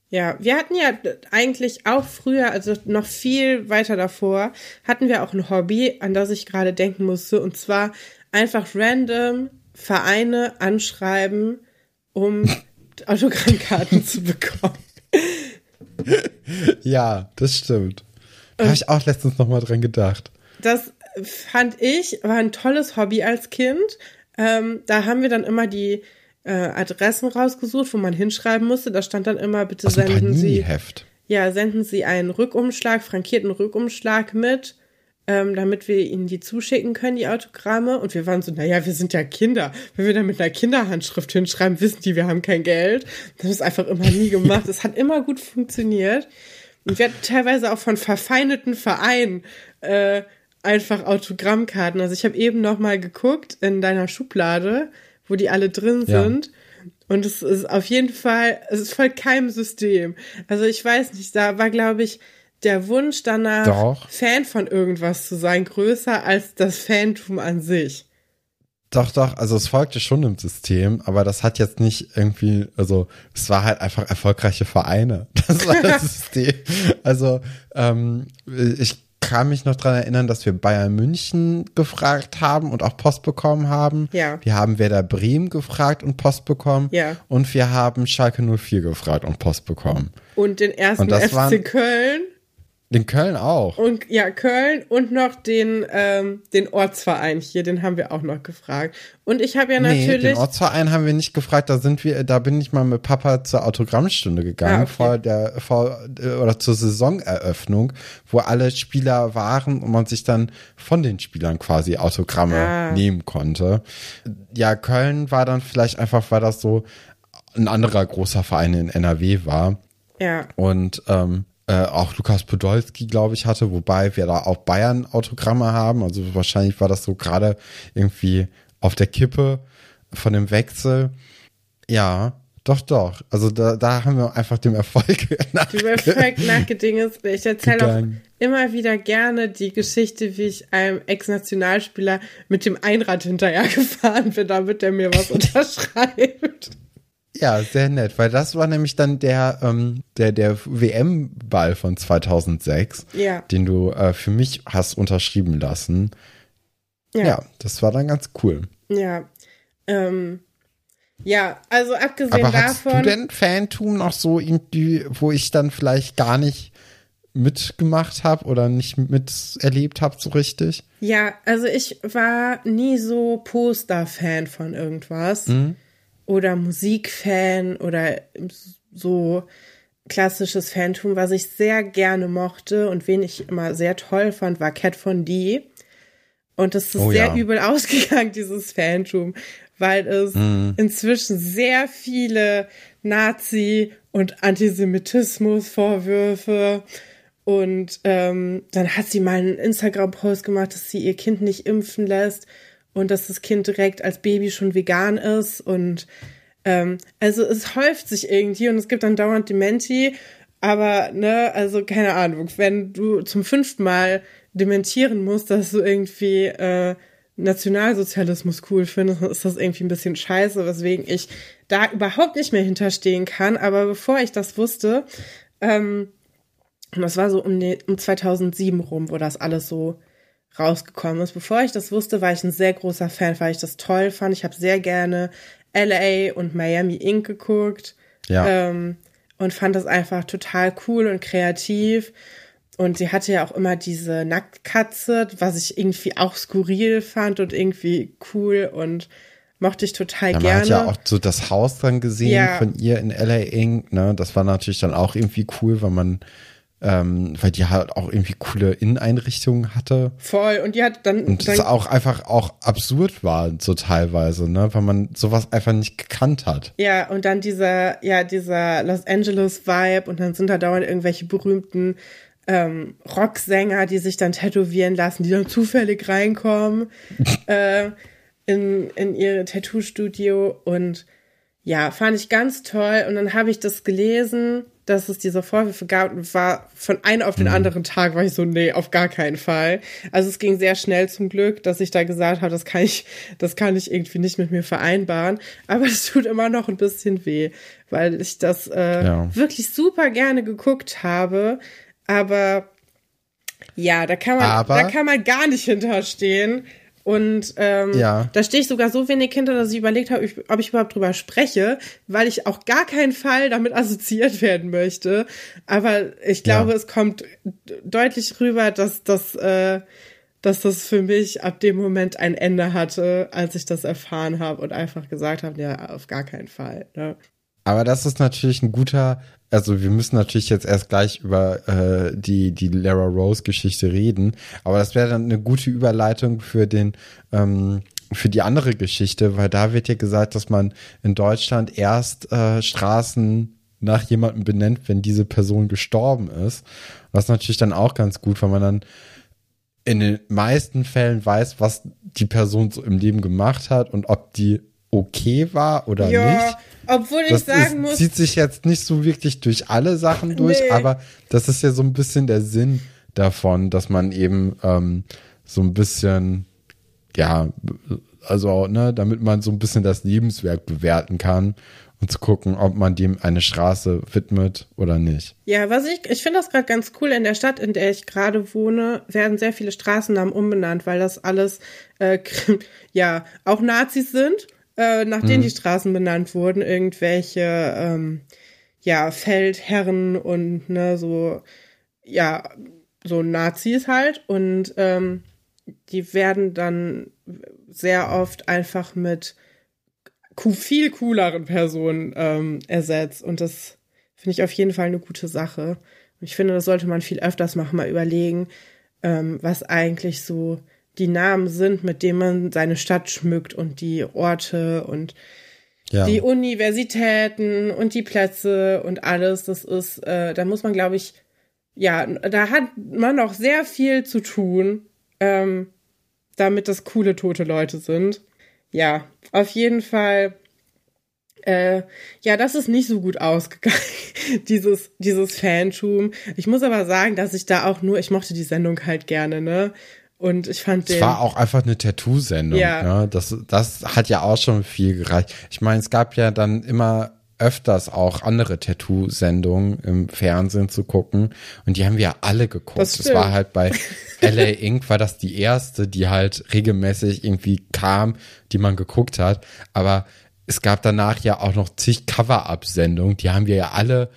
S2: Ja, wir hatten ja eigentlich auch früher, also noch viel weiter davor, hatten wir auch ein Hobby, an das ich gerade denken musste, und zwar einfach random Vereine anschreiben, um <laughs> Autogrammkarten zu bekommen.
S1: Ja, das stimmt. Da habe ich auch letztens noch mal dran gedacht.
S2: Das fand ich, war ein tolles Hobby als Kind. Ähm, da haben wir dann immer die äh, Adressen rausgesucht, wo man hinschreiben musste. Da stand dann immer, bitte
S1: dem
S2: senden Sie,
S1: Panini-Heft.
S2: ja, senden Sie einen Rückumschlag, frankierten Rückumschlag mit, ähm, damit wir Ihnen die zuschicken können, die Autogramme. Und wir waren so, naja, wir sind ja Kinder. Wenn wir da mit einer Kinderhandschrift hinschreiben, wissen die, wir haben kein Geld. Das haben wir einfach immer nie gemacht. <laughs> Es hat immer gut funktioniert. Und wir hatten teilweise auch von verfeindeten Vereinen äh, einfach Autogrammkarten. Also ich habe eben noch mal geguckt in deiner Schublade, wo die alle drin
S1: Ja.
S2: sind. Und es ist auf jeden Fall, es ist voll keinem System. Also ich weiß nicht, da war, glaube ich, der Wunsch danach,
S1: Doch.
S2: Fan von irgendwas zu sein, größer als das Fantum an sich.
S1: Doch, doch, also es folgte schon im System, aber das hat jetzt nicht irgendwie, also es war halt einfach erfolgreiche Vereine. <laughs> Das war das <laughs> System. Also ähm, ich kann mich noch dran erinnern, dass wir Bayern München gefragt haben und auch Post bekommen haben.
S2: Ja.
S1: Wir haben Werder Bremen gefragt und Post bekommen.
S2: Ja.
S1: Und wir haben Schalke 04 gefragt und Post bekommen.
S2: Und den ersten
S1: Und <laughs>
S2: FC
S1: waren-
S2: Köln
S1: In Köln auch.
S2: und ja, Köln und noch den, ähm, den Ortsverein hier, den haben wir auch noch gefragt. Und ich habe ja
S1: Nee,
S2: natürlich.
S1: den Ortsverein haben wir nicht gefragt, da sind wir, da bin ich mal mit Papa zur Autogrammstunde gegangen,
S2: Ah, okay.
S1: vor der, vor, äh, oder zur Saisoneröffnung, wo alle Spieler waren und man sich dann von den Spielern quasi Autogramme
S2: Ah.
S1: nehmen konnte. Ja, Köln war dann vielleicht einfach, weil das so ein anderer großer Verein in NRW war
S2: ja.
S1: und ähm, äh, auch Lukas Podolski, glaube ich, hatte, wobei wir da auch Bayern-Autogramme haben. Also wahrscheinlich war das so gerade irgendwie auf der Kippe von dem Wechsel. Ja, doch, doch. Also da, da haben wir einfach dem Erfolg <laughs> nach.
S2: Du Erfolg nachgedinges. Ich erzähle auch immer wieder gerne die Geschichte, wie ich einem Ex-Nationalspieler mit dem Einrad hinterhergefahren bin, damit er mir was <laughs> unterschreibt.
S1: Ja, sehr nett, weil das war nämlich dann der, ähm, der, der WM-Ball von 2006,
S2: Ja.
S1: den du äh, für mich hast unterschrieben lassen. Ja.
S2: Ja.
S1: das war dann ganz cool.
S2: Ja. Ähm, ja, also abgesehen
S1: Aber hast
S2: davon.
S1: du denn Fantum noch so irgendwie, wo ich dann vielleicht gar nicht mitgemacht habe oder nicht miterlebt habe so richtig?
S2: Ja, also ich war nie so Poster-Fan von irgendwas. Oder Musikfan oder so klassisches Fantum. Was ich sehr gerne mochte und wen ich immer sehr toll fand, war Cat Von D. Und das ist
S1: Oh
S2: sehr
S1: ja.
S2: übel <laughs> ausgegangen, dieses Fantum, weil es inzwischen sehr viele Nazi- und Antisemitismus-Vorwürfe und ähm, dann hat sie mal einen Instagram-Post gemacht, dass sie ihr Kind nicht impfen lässt und dass das Kind direkt als Baby schon vegan ist. Und ähm, also es häuft sich irgendwie und es gibt dann dauernd Dementi. Aber, ne, also keine Ahnung, wenn du zum fünften Mal dementieren musst, dass du irgendwie äh, Nationalsozialismus cool findest, ist das irgendwie ein bisschen scheiße, weswegen ich da überhaupt nicht mehr hinterstehen kann. Aber bevor ich das wusste, ähm, und das war so um, die, um 2007 rum, wo das alles so rausgekommen ist. Bevor ich das wusste, war ich ein sehr großer Fan, weil ich das toll fand. Ich habe sehr gerne LA und Miami Inc. geguckt
S1: Ja.
S2: ähm, und fand das einfach total cool und kreativ. Und sie hatte ja auch immer diese Nacktkatze, was ich irgendwie auch skurril fand und irgendwie cool und mochte ich total
S1: Ja, man
S2: gerne.
S1: hat ja auch so das Haus dann gesehen
S2: Ja.
S1: von ihr in LA Inc. Ne? Das war natürlich dann auch irgendwie cool, weil man, ähm, weil die halt auch irgendwie coole Inneneinrichtungen hatte.
S2: Voll. Und die hat dann,
S1: Und
S2: dann
S1: es auch einfach auch absurd war, so teilweise, ne? Weil man sowas einfach nicht gekannt hat.
S2: Ja, und dann dieser, ja, dieser Los Angeles-Vibe und dann sind da dauernd irgendwelche berühmten ähm, Rocksänger, die sich dann tätowieren lassen, die dann zufällig reinkommen <laughs> äh, in, in ihr Tattoo-Studio und ja, fand ich ganz toll. Und dann habe ich das gelesen dass es diese Vorwürfe gab und war von einem auf den mhm. anderen Tag war ich so, nee, auf gar keinen Fall. Also es ging sehr schnell zum Glück, dass ich da gesagt habe, das kann ich, das kann ich irgendwie nicht mit mir vereinbaren. Aber es tut immer noch ein bisschen weh, weil ich das äh, ja. wirklich super gerne geguckt habe. Aber ja, da kann man, aber, da kann man gar nicht hinterstehen. Und ähm, ja. da stehe ich sogar so wenig hinter, dass ich überlegt habe, ob ich überhaupt drüber spreche, weil ich auch gar keinen Fall damit <laughs> assoziiert werden möchte. Aber ich glaube, ja. es kommt deutlich rüber, dass das, äh, dass das für mich ab dem Moment ein Ende hatte, als ich das erfahren habe und einfach gesagt habe, ja, auf gar keinen Fall. Ne?
S1: Aber das ist natürlich ein guter, also wir müssen natürlich jetzt erst gleich über äh, die, die Lara Rose Geschichte reden, aber das wäre dann eine gute Überleitung für den, ähm, für die andere Geschichte, weil da wird ja gesagt, dass man in Deutschland erst äh, Straßen nach jemandem benennt, wenn diese Person gestorben ist. Was natürlich dann auch ganz gut, weil man dann in den meisten Fällen weiß, was die Person so im Leben gemacht hat und ob die okay war oder ja, nicht.
S2: Obwohl ich das sagen ist, muss.
S1: Zieht sich jetzt nicht so wirklich durch alle Sachen durch, nee. aber das ist ja so ein bisschen der Sinn davon, dass man eben ähm, so ein bisschen, ja, also, ne, damit man so ein bisschen das Lebenswerk bewerten kann und zu gucken, ob man dem eine Straße widmet oder nicht.
S2: Ja, was ich, ich finde das gerade ganz cool. In der Stadt, in der ich gerade wohne, werden sehr viele Straßennamen umbenannt, weil das alles, äh, <laughs> ja, auch Nazis sind äh, nach denen mhm. die Straßen benannt wurden, irgendwelche ähm, ja Feldherren und ne so ja so Nazis halt und ähm, die werden dann sehr oft einfach mit viel cooleren Personen ähm, ersetzt und das finde ich auf jeden Fall eine gute Sache. Und ich finde, das sollte man viel öfters machen, mal überlegen, ähm, was eigentlich so die Namen sind, mit denen man seine Stadt schmückt und die Orte und ja. die Universitäten und die Plätze und alles. Das ist, äh, da muss man, glaube ich, ja, da hat man noch sehr viel zu tun, ähm, damit das coole tote Leute sind. Ja, auf jeden Fall. Äh, ja, das ist nicht so gut ausgegangen, <laughs> dieses, dieses Fantum. Ich muss aber sagen, dass ich da auch nur, ich mochte die Sendung halt gerne, ne? Und ich fand den.
S1: Es war auch einfach eine Tattoo-Sendung. Ja. Ne? Das, das hat ja auch schon viel gereicht. Ich meine, es gab ja dann immer öfters auch andere Tattoo-Sendungen im Fernsehen zu gucken. Und die haben wir ja alle geguckt. Das, das war halt bei <laughs> LA Inc. war das die erste, die halt regelmäßig irgendwie kam, die man geguckt hat. Aber es gab danach ja auch noch zig Cover-Up-Sendungen. Die haben wir ja alle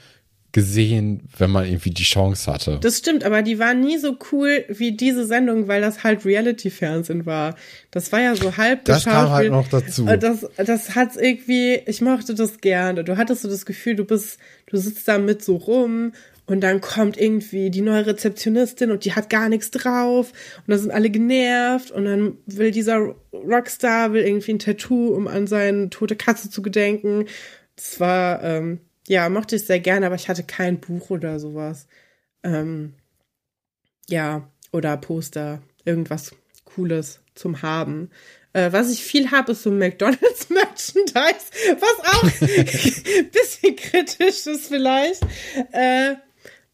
S1: gesehen, wenn man irgendwie die Chance hatte.
S2: Das stimmt, aber die waren nie so cool wie diese Sendung, weil das halt Reality-Fernsehen war. Das war ja so halb
S1: Das kam halt noch dazu.
S2: Äh, das, das hat's irgendwie, ich mochte das gerne. Du hattest so das Gefühl, du bist, du sitzt da mit so rum und dann kommt irgendwie die neue Rezeptionistin und die hat gar nichts drauf und dann sind alle genervt und dann will dieser Rockstar will irgendwie ein Tattoo, um an seine tote Katze zu gedenken. Das war, ähm, ja, mochte ich sehr gerne, aber ich hatte kein Buch oder sowas. Ähm, ja, oder Poster, irgendwas Cooles zum Haben. Äh, was ich viel habe, ist so McDonalds <laughs> Merchandise, was auch ein <laughs> bisschen kritisch ist vielleicht. Äh,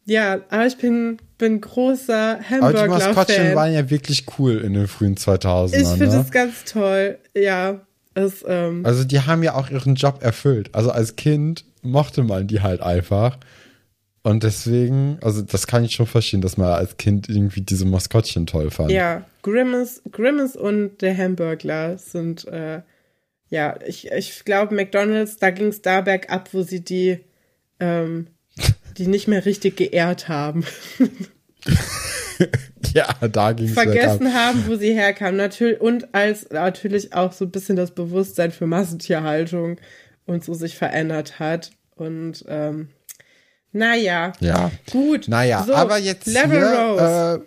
S2: ja, aber ich bin, bin großer Hamburger-Fan. Aber die Maskottchen
S1: waren ja wirklich cool in den frühen 2000ern. Ich
S2: finde ne? das ganz toll, ja. Es, ähm,
S1: also die haben ja auch ihren Job erfüllt. Also als Kind mochte man die halt einfach. Und deswegen, also das kann ich schon verstehen, dass man als Kind irgendwie diese Maskottchen toll fand.
S2: Ja, Grimace, Grimace und der Hamburglar sind, äh, ja, ich, ich glaube, McDonalds, da ging es da bergab, wo sie die, ähm, die nicht mehr richtig geehrt haben. <laughs>
S1: ja, da ging es
S2: Vergessen haben, wo sie herkamen. Natürlich, und als natürlich auch so ein bisschen das Bewusstsein für Massentierhaltung und so sich verändert hat. Und ähm, naja,
S1: ja.
S2: gut.
S1: Naja, so, aber jetzt Lara hier, Rose. Äh,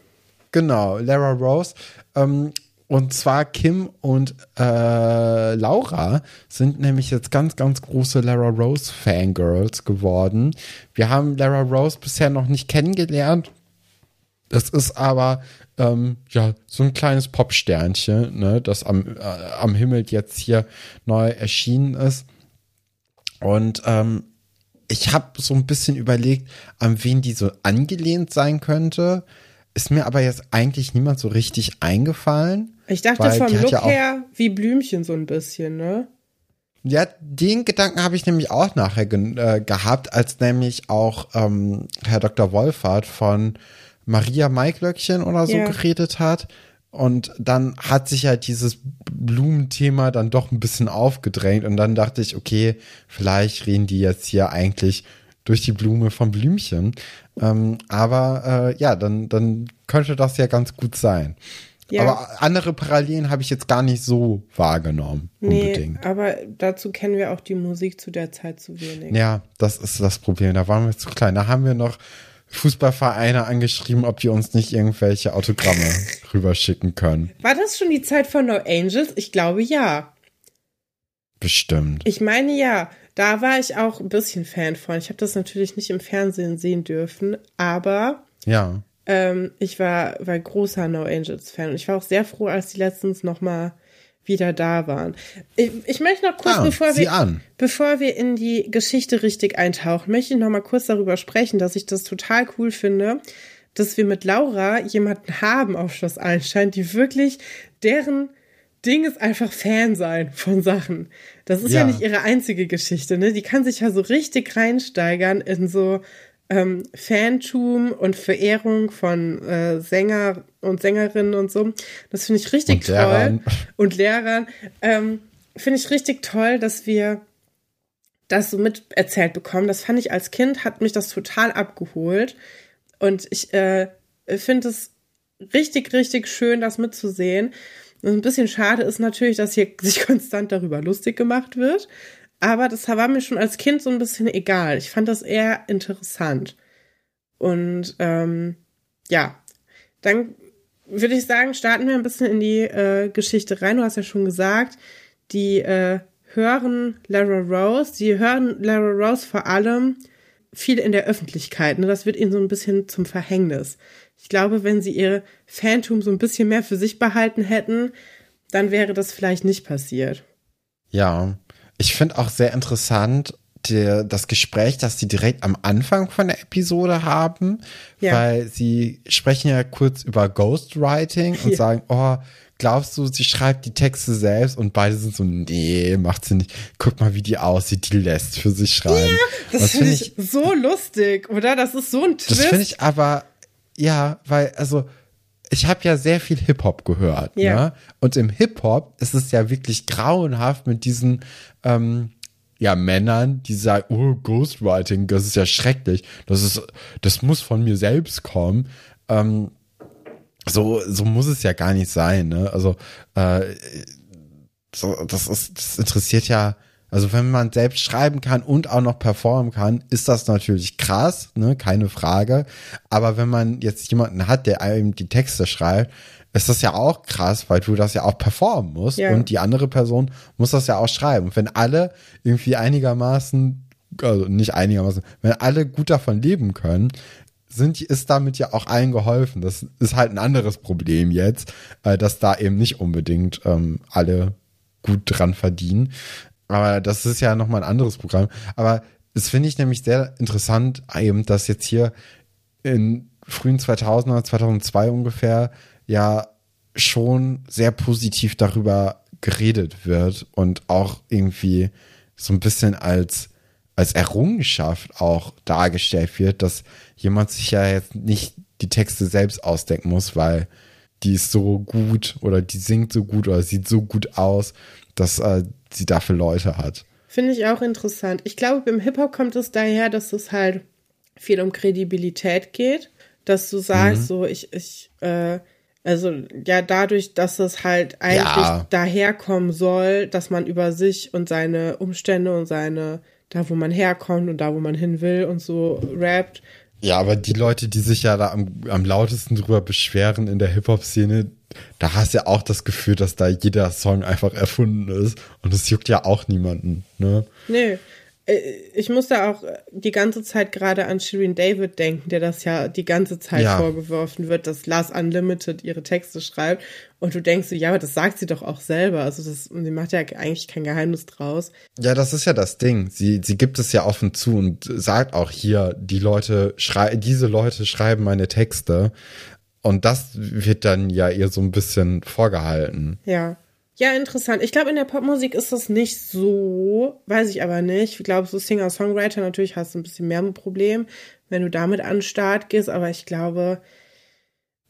S1: genau, Lara Rose. Ähm, und zwar Kim und äh, Laura sind nämlich jetzt ganz, ganz große Lara Rose Fangirls geworden. Wir haben Lara Rose bisher noch nicht kennengelernt. Das ist aber ähm, ja so ein kleines Popsternchen, ne, das am, äh, am Himmel jetzt hier neu erschienen ist. Und ähm, ich habe so ein bisschen überlegt, an wen die so angelehnt sein könnte. Ist mir aber jetzt eigentlich niemand so richtig eingefallen.
S2: Ich dachte vom Look ja her wie Blümchen so ein bisschen, ne?
S1: Ja, den Gedanken habe ich nämlich auch nachher ge äh, gehabt, als nämlich auch ähm, Herr Dr. Wolfert von Maria Maiklöckchen oder so ja. geredet hat. Und dann hat sich halt dieses Blumenthema dann doch ein bisschen aufgedrängt. Und dann dachte ich, okay, vielleicht reden die jetzt hier eigentlich durch die Blume vom Blümchen. Ähm, aber äh, ja, dann, dann könnte das ja ganz gut sein. Ja. Aber andere Parallelen habe ich jetzt gar nicht so wahrgenommen. Unbedingt.
S2: Nee, aber dazu kennen wir auch die Musik zu der Zeit zu wenig.
S1: Ja, das ist das Problem. Da waren wir zu klein. Da haben wir noch Fußballvereine angeschrieben, ob die uns nicht irgendwelche Autogramme rüberschicken können.
S2: War das schon die Zeit von No Angels? Ich glaube ja.
S1: Bestimmt.
S2: Ich meine ja. Da war ich auch ein bisschen Fan von. Ich habe das natürlich nicht im Fernsehen sehen dürfen, aber
S1: ja.
S2: Ähm, ich war, war großer No Angels Fan und ich war auch sehr froh, als die letztens noch mal wieder da waren. Ich, ich möchte noch kurz, ah, bevor, wir, bevor wir in die Geschichte richtig eintauchen, möchte ich noch mal kurz darüber sprechen, dass ich das total cool finde, dass wir mit Laura jemanden haben auf Schloss Einstein, die wirklich deren Ding ist einfach Fan sein von Sachen. Das ist ja, ja nicht ihre einzige Geschichte, ne? Die kann sich ja so richtig reinsteigern in so ähm, Fantum und Verehrung von äh, Sänger und Sängerinnen und so. Das finde ich richtig und toll. Lehrern. Und Lehrern. Ähm, finde ich richtig toll, dass wir das so miterzählt bekommen. Das fand ich als Kind, hat mich das total abgeholt. Und ich äh, finde es richtig, richtig schön, das mitzusehen. Und ein bisschen schade ist natürlich, dass hier <laughs> sich konstant darüber lustig gemacht wird. Aber das war mir schon als Kind so ein bisschen egal. Ich fand das eher interessant. Und ähm, ja, dann würde ich sagen, starten wir ein bisschen in die äh, Geschichte rein. Du hast ja schon gesagt, die äh, hören Lara Rose, die hören Lara Rose vor allem viel in der Öffentlichkeit. Ne? Das wird ihnen so ein bisschen zum Verhängnis. Ich glaube, wenn sie ihr Phantom so ein bisschen mehr für sich behalten hätten, dann wäre das vielleicht nicht passiert.
S1: Ja, ich finde auch sehr interessant der, das Gespräch, das sie direkt am Anfang von der Episode haben, ja. weil sie sprechen ja kurz über Ghostwriting und ja. sagen, oh, glaubst du, sie schreibt die Texte selbst und beide sind so, nee, macht sie nicht. Guck mal, wie die aussieht, die lässt für sich schreiben.
S2: Ja, das finde find ich so lustig, oder? Das ist so ein Twist.
S1: Das finde ich aber, ja, weil, also, ich habe ja sehr viel Hip-Hop gehört. Ja. Ne? Und im Hip-Hop ist es ja wirklich grauenhaft mit diesen ähm, ja, Männern, die sagen, oh, Ghostwriting, das ist ja schrecklich. Das ist, das muss von mir selbst kommen. Ähm, so, so muss es ja gar nicht sein, ne? Also, äh, so, das ist, das interessiert ja also wenn man selbst schreiben kann und auch noch performen kann, ist das natürlich krass, ne, keine Frage. Aber wenn man jetzt jemanden hat, der einem die Texte schreibt, ist das ja auch krass, weil du das ja auch performen musst ja. und die andere Person muss das ja auch schreiben. Und wenn alle irgendwie einigermaßen, also nicht einigermaßen, wenn alle gut davon leben können, sind, ist damit ja auch allen geholfen. Das ist halt ein anderes Problem jetzt, äh, dass da eben nicht unbedingt ähm, alle gut dran verdienen. Aber das ist ja nochmal ein anderes Programm. Aber das finde ich nämlich sehr interessant, eben, dass jetzt hier in frühen 2000er, 2002 ungefähr, ja schon sehr positiv darüber geredet wird und auch irgendwie so ein bisschen als, als Errungenschaft auch dargestellt wird, dass jemand sich ja jetzt nicht die Texte selbst ausdenken muss, weil die ist so gut oder die singt so gut oder sieht so gut aus, dass äh, sie dafür Leute hat.
S2: Finde ich auch interessant. Ich glaube, im Hip-Hop kommt es daher, dass es halt viel um Kredibilität geht, dass du sagst, mhm. so ich, ich, äh, also ja, dadurch, dass es halt eigentlich ja. daherkommen soll, dass man über sich und seine Umstände und seine, da wo man herkommt und da wo man hin will und so rappt.
S1: Ja, aber die Leute, die sich ja da am, am lautesten drüber beschweren in der Hip-Hop-Szene, da hast du ja auch das Gefühl, dass da jeder Song einfach erfunden ist. Und es juckt ja auch niemanden, ne?
S2: Nö. Äh, ich musste auch die ganze Zeit gerade an Shirin David denken, der das ja die ganze Zeit ja. vorgeworfen wird, dass Lars Unlimited ihre Texte schreibt. Und du denkst so, ja, aber das sagt sie doch auch selber. Also das, sie macht ja eigentlich kein Geheimnis draus.
S1: Ja, das ist ja das Ding. Sie, sie gibt es ja offen zu und sagt auch hier, die Leute schreiben, diese Leute schreiben meine Texte. Und das wird dann ja ihr so ein bisschen vorgehalten.
S2: Ja. Ja, interessant. Ich glaube, in der Popmusik ist das nicht so, weiß ich aber nicht. Ich glaube, so Singer-Songwriter natürlich hast du ein bisschen mehr ein Problem, wenn du damit an den Start gehst, aber ich glaube,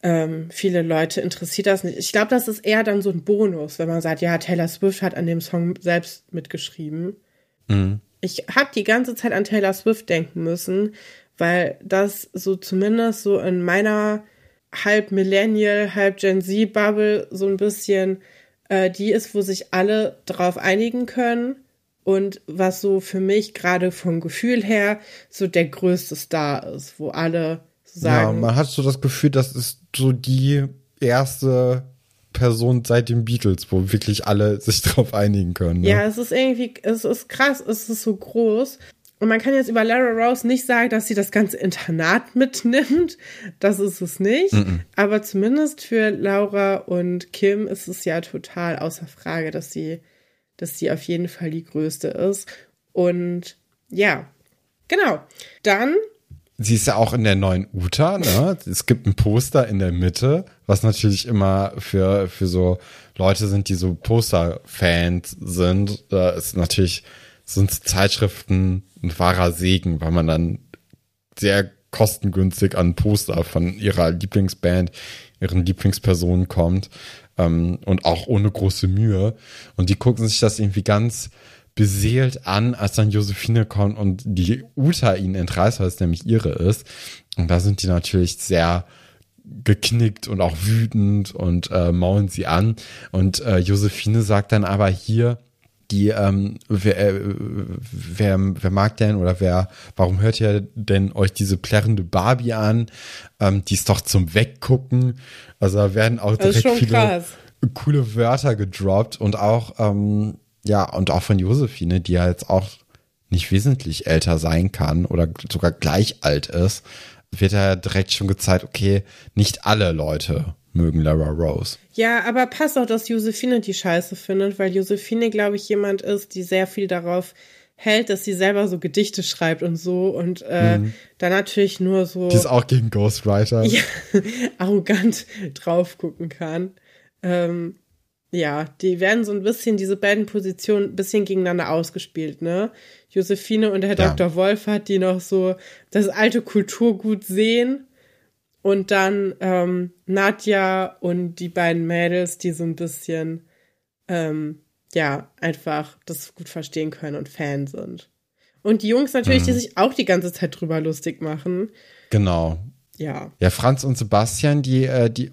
S2: ähm, viele Leute interessiert das nicht. Ich glaube, das ist eher dann so ein Bonus, wenn man sagt, ja, Taylor Swift hat an dem Song selbst mitgeschrieben. Mhm. Ich habe die ganze Zeit an Taylor Swift denken müssen, weil das so zumindest so in meiner halb Millennial, halb Gen Z Bubble so ein bisschen äh, die ist, wo sich alle drauf einigen können und was so für mich gerade vom Gefühl her so der größte Star ist, wo alle sagen.
S1: Ja, man hat so das Gefühl, das ist so die erste Person seit den Beatles, wo wirklich alle sich <laughs> drauf einigen können. Ne?
S2: Ja, es ist irgendwie, es ist krass, es ist so groß. Und man kann jetzt über Lara Rose nicht sagen, dass sie das ganze Internat mitnimmt. Das ist es nicht. -mm. Aber zumindest für Laura und Kim ist es ja total außer Frage, dass sie, dass sie auf jeden Fall die größte ist. Und ja, genau. Dann.
S1: Sie ist ja auch in der neuen Uta, ne? es gibt ein Poster in der Mitte, was natürlich immer für, für so Leute sind, die so Poster-Fans sind. Da ist natürlich sind Zeitschriften ein wahrer Segen, weil man dann sehr kostengünstig an Poster von ihrer Lieblingsband, ihren Lieblingspersonen kommt ähm, und auch ohne große Mühe. Und die gucken sich das irgendwie ganz beseelt an, als dann Josephine kommt und die Uta ihnen entreißt, weil es nämlich ihre ist. Und da sind die natürlich sehr geknickt und auch wütend und äh, maulen sie an. Und äh, Josephine sagt dann aber hier, die, ähm, wer, äh, wer, wer mag denn oder wer, warum hört ihr denn euch diese plärrende Barbie an? Ähm, die ist doch zum Weggucken. Also da werden auch direkt viele krass. coole Wörter gedroppt und auch, ähm, ja, und auch von Josephine, die ja jetzt auch nicht wesentlich älter sein kann oder sogar gleich alt ist, wird ja direkt schon gezeigt, okay, nicht alle Leute mögen Lara Rose.
S2: Ja, aber passt auch, dass Josephine die Scheiße findet, weil Josephine, glaube ich, jemand ist, die sehr viel darauf hält, dass sie selber so Gedichte schreibt und so und äh, mhm. dann natürlich nur so.
S1: Die ist auch gegen Ghostwriter.
S2: Ja, <laughs> arrogant drauf gucken kann. Ähm, ja, die werden so ein bisschen, diese beiden Positionen ein bisschen gegeneinander ausgespielt, ne? Josephine und der ja. Dr. Wolf hat die noch so das alte Kulturgut sehen und dann ähm, Nadja und die beiden Mädels, die so ein bisschen, ähm, ja, einfach das gut verstehen können und Fan sind. Und die Jungs natürlich, mhm. die sich auch die ganze Zeit drüber lustig machen.
S1: Genau.
S2: Ja.
S1: Ja, Franz und Sebastian, die, äh, die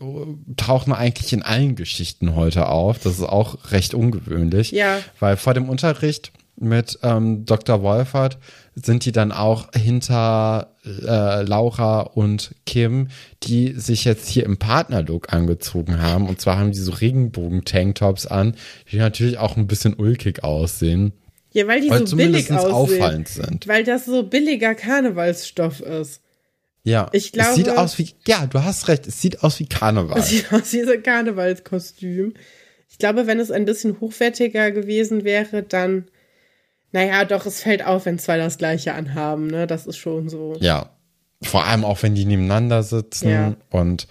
S1: tauchen eigentlich in allen Geschichten heute auf. Das ist auch recht ungewöhnlich.
S2: Ja.
S1: Weil vor dem Unterricht mit ähm, Dr. Wolfert sind die dann auch hinter äh, Laura und Kim, die sich jetzt hier im Partnerlook angezogen haben. Und zwar haben die so Regenbogen-Tanktops an, die natürlich auch ein bisschen ulkig aussehen.
S2: Ja, weil die so billig aussehen. auffallend sind. Weil das so billiger Karnevalsstoff ist.
S1: Ja,
S2: ich glaube,
S1: es sieht aus wie, ja, du hast recht, es sieht aus wie Karneval.
S2: Es <laughs> sieht aus wie so ein Karnevalskostüm. Ich glaube, wenn es ein bisschen hochwertiger gewesen wäre, dann naja, doch, es fällt auf, wenn zwei das gleiche anhaben, ne? Das ist schon so.
S1: Ja. Vor allem auch, wenn die nebeneinander sitzen ja. und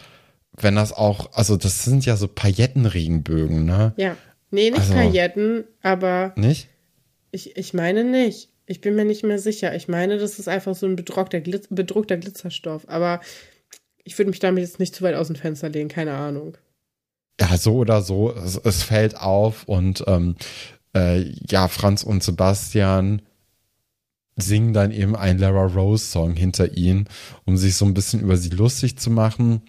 S1: wenn das auch, also das sind ja so Paillettenregenbögen, ne?
S2: Ja. Nee, nicht also, Pailletten, aber.
S1: Nicht?
S2: Ich, ich meine nicht. Ich bin mir nicht mehr sicher. Ich meine, das ist einfach so ein bedruckter, Glitz, bedruckter Glitzerstoff. Aber ich würde mich damit jetzt nicht zu weit aus dem Fenster lehnen, keine Ahnung.
S1: Ja, so oder so, es, es fällt auf und ähm, äh, ja, Franz und Sebastian singen dann eben einen Lara Rose Song hinter ihnen, um sich so ein bisschen über sie lustig zu machen.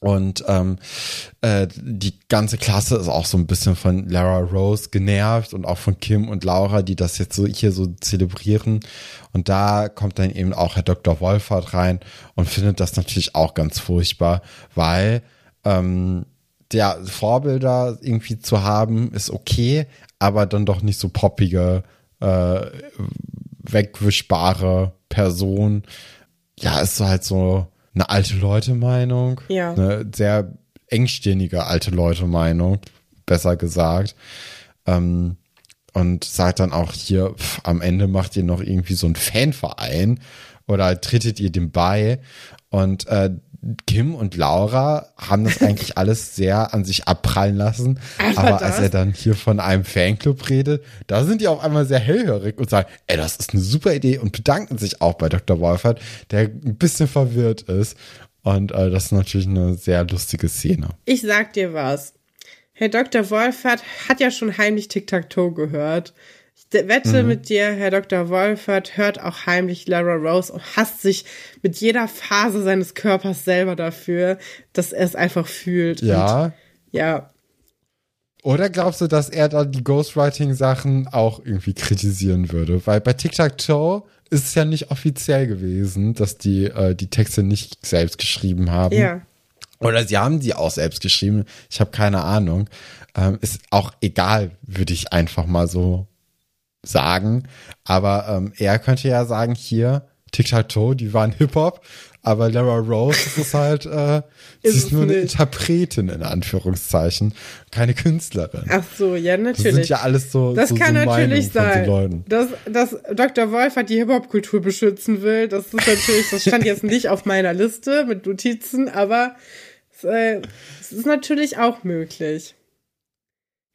S1: Und ähm, äh, die ganze Klasse ist auch so ein bisschen von Lara Rose genervt und auch von Kim und Laura, die das jetzt so hier so zelebrieren. Und da kommt dann eben auch Herr Dr. Wolfert rein und findet das natürlich auch ganz furchtbar, weil ähm, der Vorbilder irgendwie zu haben ist okay, aber dann doch nicht so poppige äh, wegwischbare Person. Ja, ist halt so eine alte Leute-Meinung.
S2: Ja.
S1: Eine sehr engstirnige alte Leute-Meinung, besser gesagt. Ähm, und sagt dann auch hier, pff, am Ende macht ihr noch irgendwie so einen Fanverein oder tretet ihr dem bei. Und äh, Kim und Laura haben das eigentlich alles sehr an sich abprallen lassen.
S2: Einfach
S1: Aber
S2: das?
S1: als er dann hier von einem Fanclub redet, da sind die auf einmal sehr hellhörig und sagen, ey, das ist eine super Idee und bedanken sich auch bei Dr. Wolfert, der ein bisschen verwirrt ist. Und äh, das ist natürlich eine sehr lustige Szene.
S2: Ich sag dir was. Herr Dr. Wolfert hat ja schon heimlich Tic-Tac-Toe gehört. Ich wette mit dir, Herr Dr. Wolfert hört auch heimlich Lara Rose und hasst sich mit jeder Phase seines Körpers selber dafür, dass er es einfach fühlt.
S1: Ja.
S2: Und, ja.
S1: Oder glaubst du, dass er dann die Ghostwriting-Sachen auch irgendwie kritisieren würde? Weil bei Tic-Tac-Toe ist es ja nicht offiziell gewesen, dass die äh, die Texte nicht selbst geschrieben haben.
S2: Ja.
S1: Oder sie haben sie auch selbst geschrieben. Ich habe keine Ahnung. Ähm, ist auch egal, würde ich einfach mal so sagen. Aber ähm, er könnte ja sagen, hier, Tic-Tac-Toe, die waren Hip-Hop. Aber Lara Rose das ist halt, äh, <laughs>
S2: Ist
S1: sie ist nur eine
S2: nicht.
S1: Interpretin in Anführungszeichen, keine Künstlerin.
S2: Ach so, ja,
S1: Das
S2: natürlich.
S1: sind ja alles so,
S2: Das
S1: so,
S2: kann
S1: so
S2: natürlich sein,
S1: so
S2: dass, dass Dr. Wolfert die Hip-Hop-Kultur beschützen will. Das ist natürlich, das stand jetzt nicht auf meiner Liste mit Notizen, aber es, äh, es ist natürlich auch möglich.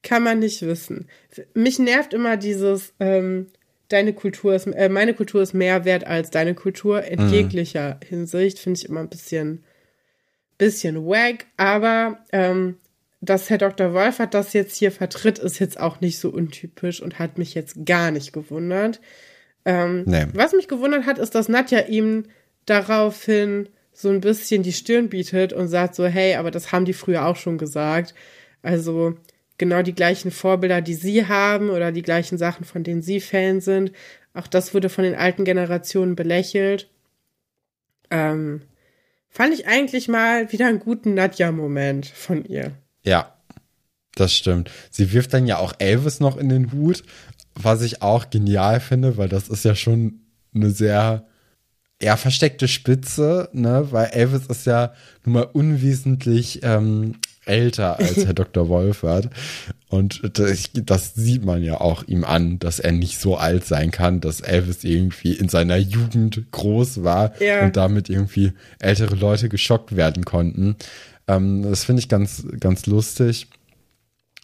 S2: Kann man nicht wissen. Mich nervt immer dieses, ähm, deine Kultur ist, äh, meine Kultur ist mehr wert als deine Kultur in
S1: Mhm.
S2: jeglicher Hinsicht. Finde ich immer ein bisschen, bisschen wack, aber ähm, dass Herr Dr. Wolfert das jetzt hier vertritt, ist jetzt auch nicht so untypisch und hat mich jetzt gar nicht gewundert. Ähm,
S1: Nee.
S2: Was mich gewundert hat, ist, dass Nadja ihm daraufhin so ein bisschen die Stirn bietet und sagt so, hey, aber das haben die früher auch schon gesagt. Also genau die gleichen Vorbilder, die sie haben oder die gleichen Sachen, von denen sie Fan sind. Auch das wurde von den alten Generationen belächelt. Ähm, fand ich eigentlich mal wieder einen guten Nadja-Moment von ihr.
S1: Ja, das stimmt. Sie wirft dann ja auch Elvis noch in den Hut, was ich auch genial finde, weil das ist ja schon eine sehr eher versteckte Spitze, ne? Weil Elvis ist ja nun mal unwesentlich ähm, älter als Herr Dr. Wolfert. Und das, das sieht man ja auch ihm an, dass er nicht so alt sein kann, dass Elvis irgendwie in seiner Jugend groß war
S2: Ja.
S1: und damit irgendwie ältere Leute geschockt werden konnten. Ähm, das finde ich ganz, ganz lustig.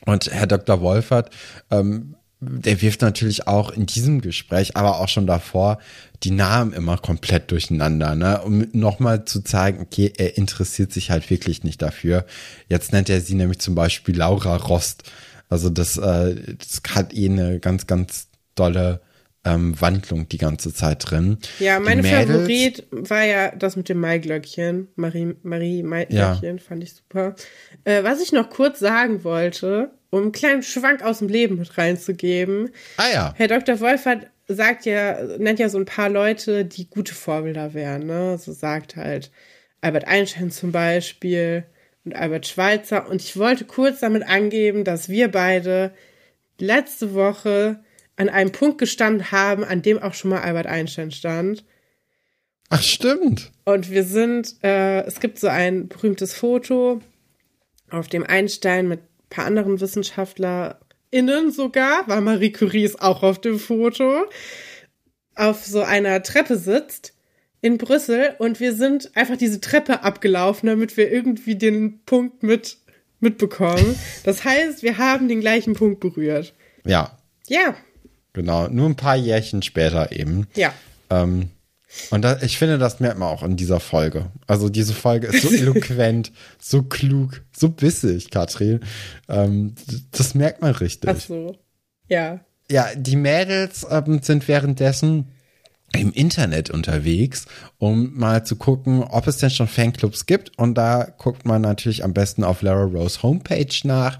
S1: Und Herr Dr. Wolfert, ähm, der wirft natürlich auch in diesem Gespräch, aber auch schon davor, die Namen immer komplett durcheinander, ne? Um nochmal zu zeigen, okay, er interessiert sich halt wirklich nicht dafür. Jetzt nennt er sie nämlich zum Beispiel Laura Rost. Also das, äh, das hat eh eine ganz, ganz dolle ähm, Wandlung die ganze Zeit drin.
S2: Ja,
S1: Die
S2: mein
S1: Mädels-
S2: Favorit war ja das mit dem Maiglöckchen. Marie, Marie Maiglöckchen fand ich super. Äh, was ich noch kurz sagen wollte, um einen kleinen Schwank aus dem Leben mit reinzugeben.
S1: Ah ja.
S2: Herr Dr. Wolfert sagt ja, nennt ja so ein paar Leute, die gute Vorbilder wären, ne? So sagt halt Albert Einstein zum Beispiel und Albert Schweitzer. Und ich wollte kurz damit angeben, dass wir beide letzte Woche an einem Punkt gestanden haben, an dem auch schon mal Albert Einstein stand.
S1: Ach, stimmt.
S2: Und wir sind, äh, es gibt so ein berühmtes Foto, auf dem Einstein mit ein paar anderen WissenschaftlerInnen sogar, weil Marie Curie ist auch auf dem Foto, auf so einer Treppe sitzt in Brüssel und wir sind einfach diese Treppe abgelaufen, damit wir irgendwie den Punkt mit mitbekommen. Das heißt, wir haben den gleichen Punkt berührt.
S1: Ja,
S2: Ja,
S1: genau. Nur ein paar Jährchen später eben.
S2: ja.
S1: Ähm, und da, ich finde, das merkt man auch in dieser Folge. Also diese Folge ist so <laughs> eloquent, so klug, so bissig, Katrin. Ähm, das merkt man richtig.
S2: Ach so. Ja.
S1: Ja, die Mädels ähm, sind währenddessen im Internet unterwegs, um mal zu gucken, ob es denn schon Fanclubs gibt. Und da guckt man natürlich am besten auf Lara Rose Homepage nach.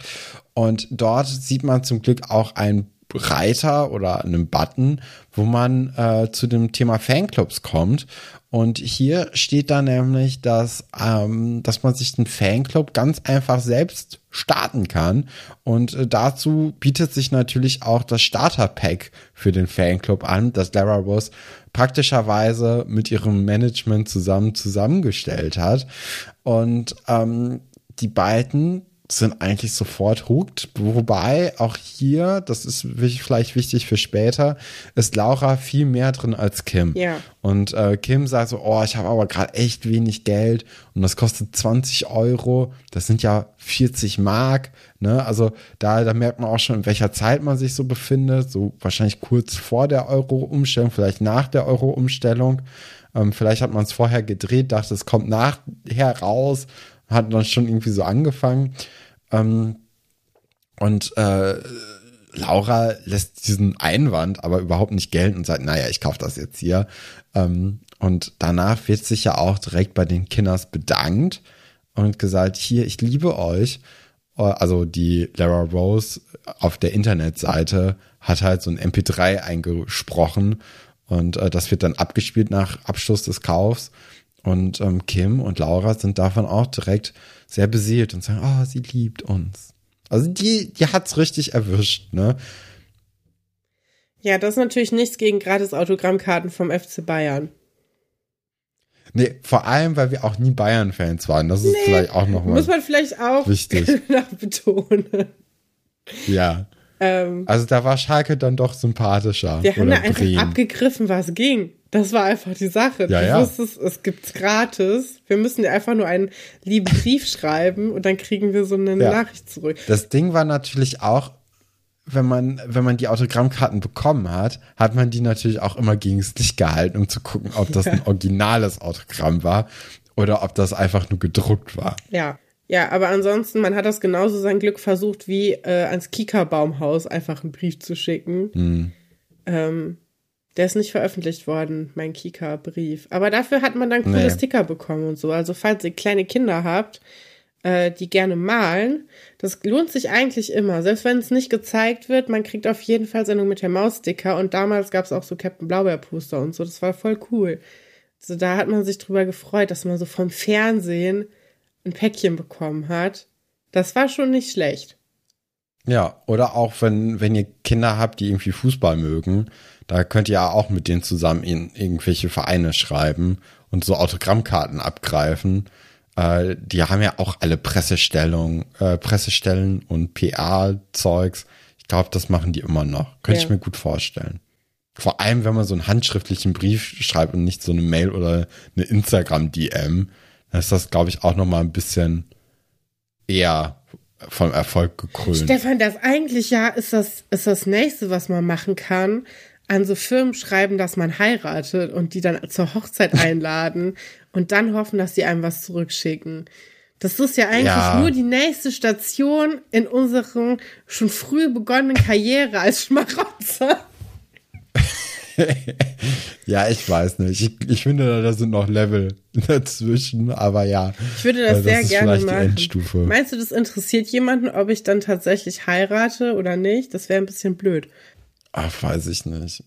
S1: Und dort sieht man zum Glück auch ein Reiter oder einem Button, wo man äh, zu dem Thema Fanclubs kommt. Und hier steht da nämlich, dass, ähm, dass man sich den Fanclub ganz einfach selbst starten kann. Und äh, dazu bietet sich natürlich auch das Starter-Pack für den Fanclub an, das Lara Rose praktischerweise mit ihrem Management zusammen zusammengestellt hat. Und ähm, die beiden sind eigentlich sofort hooked. Wobei auch hier, das ist vielleicht wichtig für später, ist Laura viel mehr drin als Kim.
S2: Ja.
S1: Und äh, Kim sagt so, oh, ich habe aber gerade echt wenig Geld und das kostet 20 Euro. Das sind ja 40 Mark. Ne? Also da, da merkt man auch schon, in welcher Zeit man sich so befindet. So wahrscheinlich kurz vor der Euro-Umstellung, vielleicht nach der Euro-Umstellung. Ähm, vielleicht hat man es vorher gedreht, dachte, es kommt nachher raus hat dann schon irgendwie so angefangen. Ähm, und äh, Laura lässt diesen Einwand aber überhaupt nicht gelten und sagt, naja, ich kaufe das jetzt hier. Ähm, und danach wird sich ja auch direkt bei den Kinders bedankt und gesagt, hier, ich liebe euch. Äh, also die Lara Rose auf der Internetseite hat halt so ein MP3 eingesprochen und äh, das wird dann abgespielt nach Abschluss des Kaufs. Und ähm, Kim und Laura sind davon auch direkt sehr beseelt und sagen, oh, sie liebt uns. Also die, die hat's richtig erwischt, ne?
S2: Ja, das ist natürlich nichts gegen gratis Autogrammkarten vom FC Bayern.
S1: Nee, vor allem, weil wir auch nie Bayern-Fans waren. Das ist nee, vielleicht auch nochmal.
S2: Muss man vielleicht auch
S1: wichtig. <laughs>
S2: betonen.
S1: Ja. Ähm, also da war Schalke dann doch sympathischer.
S2: Wir haben da einfach abgegriffen, was ging. Das war einfach die Sache.
S1: Ja,
S2: du
S1: ja.
S2: wusstest, es gibt's gratis. Wir müssen dir einfach nur einen lieben Brief schreiben und dann kriegen wir so eine ja. Nachricht zurück.
S1: Das Ding war natürlich auch, wenn man, wenn man die Autogrammkarten bekommen hat, hat man die natürlich auch immer gegen das Licht gehalten, um zu gucken, ob das ein <laughs> originales Autogramm war oder ob das einfach nur gedruckt war.
S2: Ja. Ja, aber ansonsten, man hat das genauso sein Glück versucht, wie äh, ans Kika-Baumhaus einfach einen Brief zu schicken. Mhm. Ähm, der ist nicht veröffentlicht worden, mein Kika-Brief. Aber dafür hat man dann coole nee. Sticker bekommen und so. Also falls ihr kleine Kinder habt, äh, die gerne malen, das lohnt sich eigentlich immer. Selbst wenn es nicht gezeigt wird, man kriegt auf jeden Fall Sendung mit der Maus-Sticker. Und damals gab es auch so Captain Blaubeer-Poster und so. Das war voll cool. Also da hat man sich drüber gefreut, dass man so vom Fernsehen ein Päckchen bekommen hat. Das war schon nicht schlecht.
S1: Ja, oder auch wenn, wenn ihr Kinder habt, die irgendwie Fußball mögen, da könnt ihr ja auch mit denen zusammen in irgendwelche Vereine schreiben und so Autogrammkarten abgreifen. Äh, die haben ja auch alle Pressestellungen, äh, Pressestellen und PR-Zeugs. Ich glaube, das machen die immer noch. Könnte ja. ich mir gut vorstellen. Vor allem, wenn man so einen handschriftlichen Brief schreibt und nicht so eine Mail oder eine Instagram-DM, dann ist das, glaube ich, auch noch mal ein bisschen eher vom Erfolg gekrönt.
S2: Stefan, das eigentlich ja ist das, ist das nächste, was man machen kann, an so Firmen schreiben, dass man heiratet und die dann zur Hochzeit <laughs> einladen und dann hoffen, dass sie einem was zurückschicken. Das ist ja eigentlich ja. nur die nächste Station in unserem schon früh begonnenen Karriere als <laughs> Schmarotzer. <laughs>
S1: ja, ich weiß nicht. Ich, ich finde, da sind noch Level dazwischen, aber ja.
S2: Ich würde das, das sehr gerne machen. Meinst du, das interessiert jemanden, ob ich dann tatsächlich heirate oder nicht? Das wäre ein bisschen blöd.
S1: Ach, weiß ich nicht.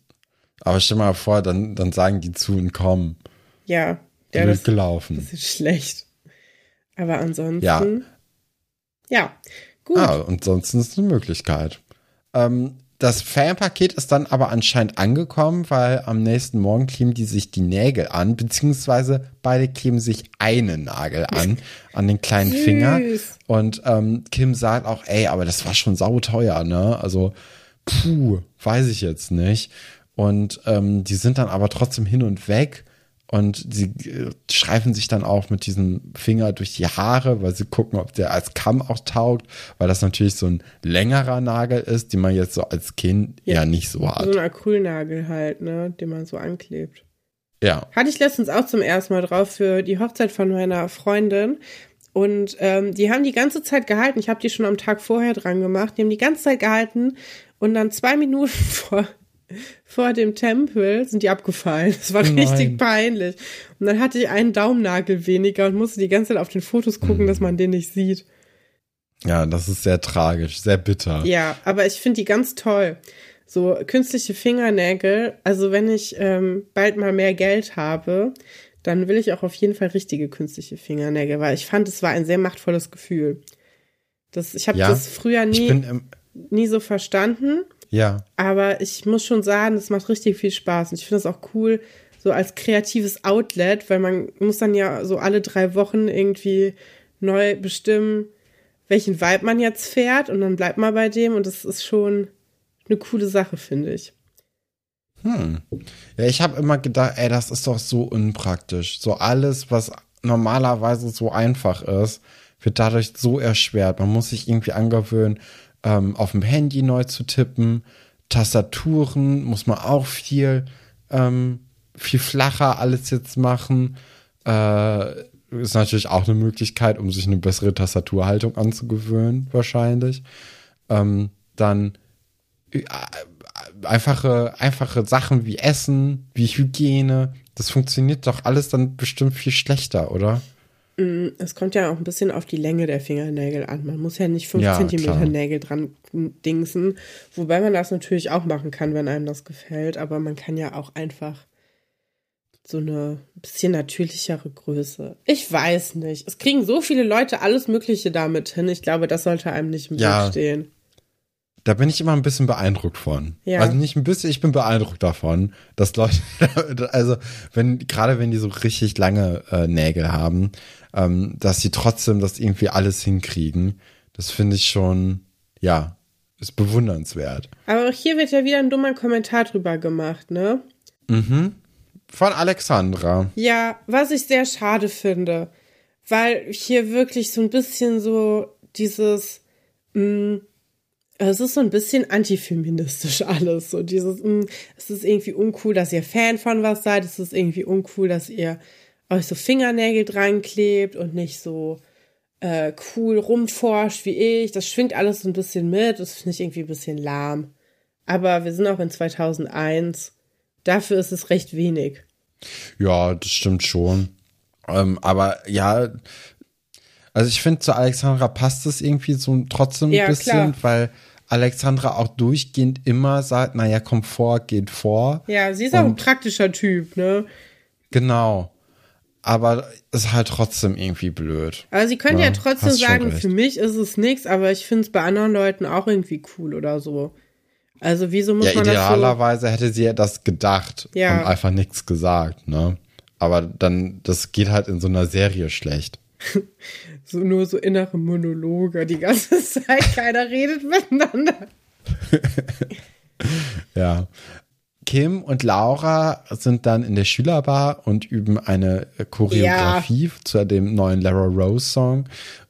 S1: Aber stell mal vor, dann, dann sagen die zu und kommen.
S2: Ja,
S1: der wird gelaufen.
S2: Das ist schlecht. Aber ansonsten.
S1: Ja.
S2: Ja, gut.
S1: Ah, und sonst ist es eine Möglichkeit. Ähm, das Fanpaket ist dann aber anscheinend angekommen, weil am nächsten Morgen kleben die sich die Nägel an, beziehungsweise beide kleben sich einen Nagel an, <laughs> an den kleinen Finger. Und ähm, Kim sagt auch, ey, aber das war schon sauteuer, ne? Also puh, weiß ich jetzt nicht. Und ähm, die sind dann aber trotzdem hin und weg und sie äh, streifen sich dann auch mit diesem Finger durch die Haare, weil sie gucken, ob der als Kamm auch taugt, weil das natürlich so ein längerer Nagel ist, den man jetzt so als Kind ja, ja nicht so hat.
S2: So ein Acrylnagel halt, ne, den man so anklebt.
S1: Ja.
S2: Hatte ich letztens auch zum ersten Mal drauf für die Hochzeit von meiner Freundin. Und ähm, die haben die ganze Zeit gehalten. Ich habe die schon am Tag vorher dran gemacht. Die haben die ganze Zeit gehalten und dann zwei Minuten <laughs> vor, vor dem Tempel sind die abgefallen. Das war oh richtig peinlich. Und dann hatte ich einen Daumennagel weniger und musste die ganze Zeit auf den Fotos gucken, mhm. dass man den nicht sieht.
S1: Ja, das ist sehr tragisch, sehr bitter.
S2: Ja, aber ich finde die ganz toll. So künstliche Fingernägel, also wenn ich ähm, bald mal mehr Geld habe, dann will ich auch auf jeden Fall richtige künstliche Fingernägel, weil ich fand, es war ein sehr machtvolles Gefühl. Das, ich habe
S1: Ja,
S2: das früher
S1: Ich
S2: nie,
S1: bin, im-
S2: nie so verstanden,
S1: ja,
S2: aber ich muss schon sagen, es macht richtig viel Spaß. Und ich finde es auch cool, so als kreatives Outlet, weil man muss dann ja so alle drei Wochen irgendwie neu bestimmen, welchen Vibe man jetzt fährt und dann bleibt man bei dem und das ist schon eine coole Sache, finde ich.
S1: Hm. Ja, ich habe immer gedacht, ey, das ist doch so unpraktisch. So alles, was normalerweise so einfach ist, wird dadurch so erschwert. Man muss sich irgendwie angewöhnen, ähm, auf dem Handy neu zu tippen. Tastaturen muss man auch viel, ähm, viel flacher alles jetzt machen. Äh, ist natürlich auch eine Möglichkeit, um sich eine bessere Tastaturhaltung anzugewöhnen, wahrscheinlich. Ähm, dann äh, einfache, einfache Sachen wie Essen, wie Hygiene, das funktioniert doch alles dann bestimmt viel schlechter, oder?
S2: Es kommt ja auch ein bisschen auf die Länge der Fingernägel an. Man muss ja nicht 5
S1: Ja,
S2: Zentimeter
S1: klar.
S2: Nägel dran dingsen, wobei man das natürlich auch machen kann, wenn einem das gefällt, aber man kann ja auch einfach so eine bisschen natürlichere Größe. Ich weiß nicht. Es kriegen so viele Leute alles Mögliche damit hin. Ich glaube, das sollte einem nicht im
S1: Ja.
S2: Weg stehen.
S1: Da bin ich immer ein bisschen beeindruckt von.
S2: Ja.
S1: Also nicht ein bisschen, ich bin beeindruckt davon, dass Leute, <laughs> also wenn, gerade wenn die so richtig lange äh, Nägel haben, ähm, dass sie trotzdem das irgendwie alles hinkriegen. Das finde ich schon, ja, ist bewundernswert.
S2: Aber auch hier wird ja wieder ein dummer Kommentar drüber gemacht, ne?
S1: Von Alexandra.
S2: Ja, was ich sehr schade finde, weil hier wirklich so ein bisschen so dieses, mh, es ist so ein bisschen antifeministisch <laughs> alles, so dieses, mh, es ist irgendwie uncool, dass ihr Fan von was seid, es ist irgendwie uncool, dass ihr euch so Fingernägel dran klebt und nicht so äh, cool rumforscht wie ich. Das schwingt alles so ein bisschen mit, das finde ich irgendwie ein bisschen lahm. Aber wir sind auch in 2001. Dafür ist es recht wenig.
S1: Ja, das stimmt schon. Ähm, aber ja, also ich finde, zu Alexandra passt es irgendwie so trotzdem ein
S2: Ja,
S1: bisschen,
S2: klar.
S1: weil Alexandra auch durchgehend immer sagt, naja, Komfort geht vor.
S2: Ja, sie ist auch ein
S1: Und-
S2: praktischer Typ, ne?
S1: Genau. Aber ist halt trotzdem irgendwie blöd.
S2: Aber sie können ja,
S1: Ja,
S2: trotzdem sagen, für mich ist es nichts, aber ich finde es bei anderen Leuten auch irgendwie cool oder so. Also wieso muss
S1: Ja,
S2: man das
S1: idealerweise hätte sie ja das gedacht
S2: Ja.
S1: und einfach nichts gesagt, ne? Aber dann, das geht halt in so einer Serie schlecht.
S2: so, <laughs> so nur so innere Monologe die ganze <laughs> Zeit, keiner redet miteinander. <laughs>
S1: Ja. Kim und Laura sind dann in der Schülerbar und üben eine Choreografie zu dem neuen Lara Rose Song.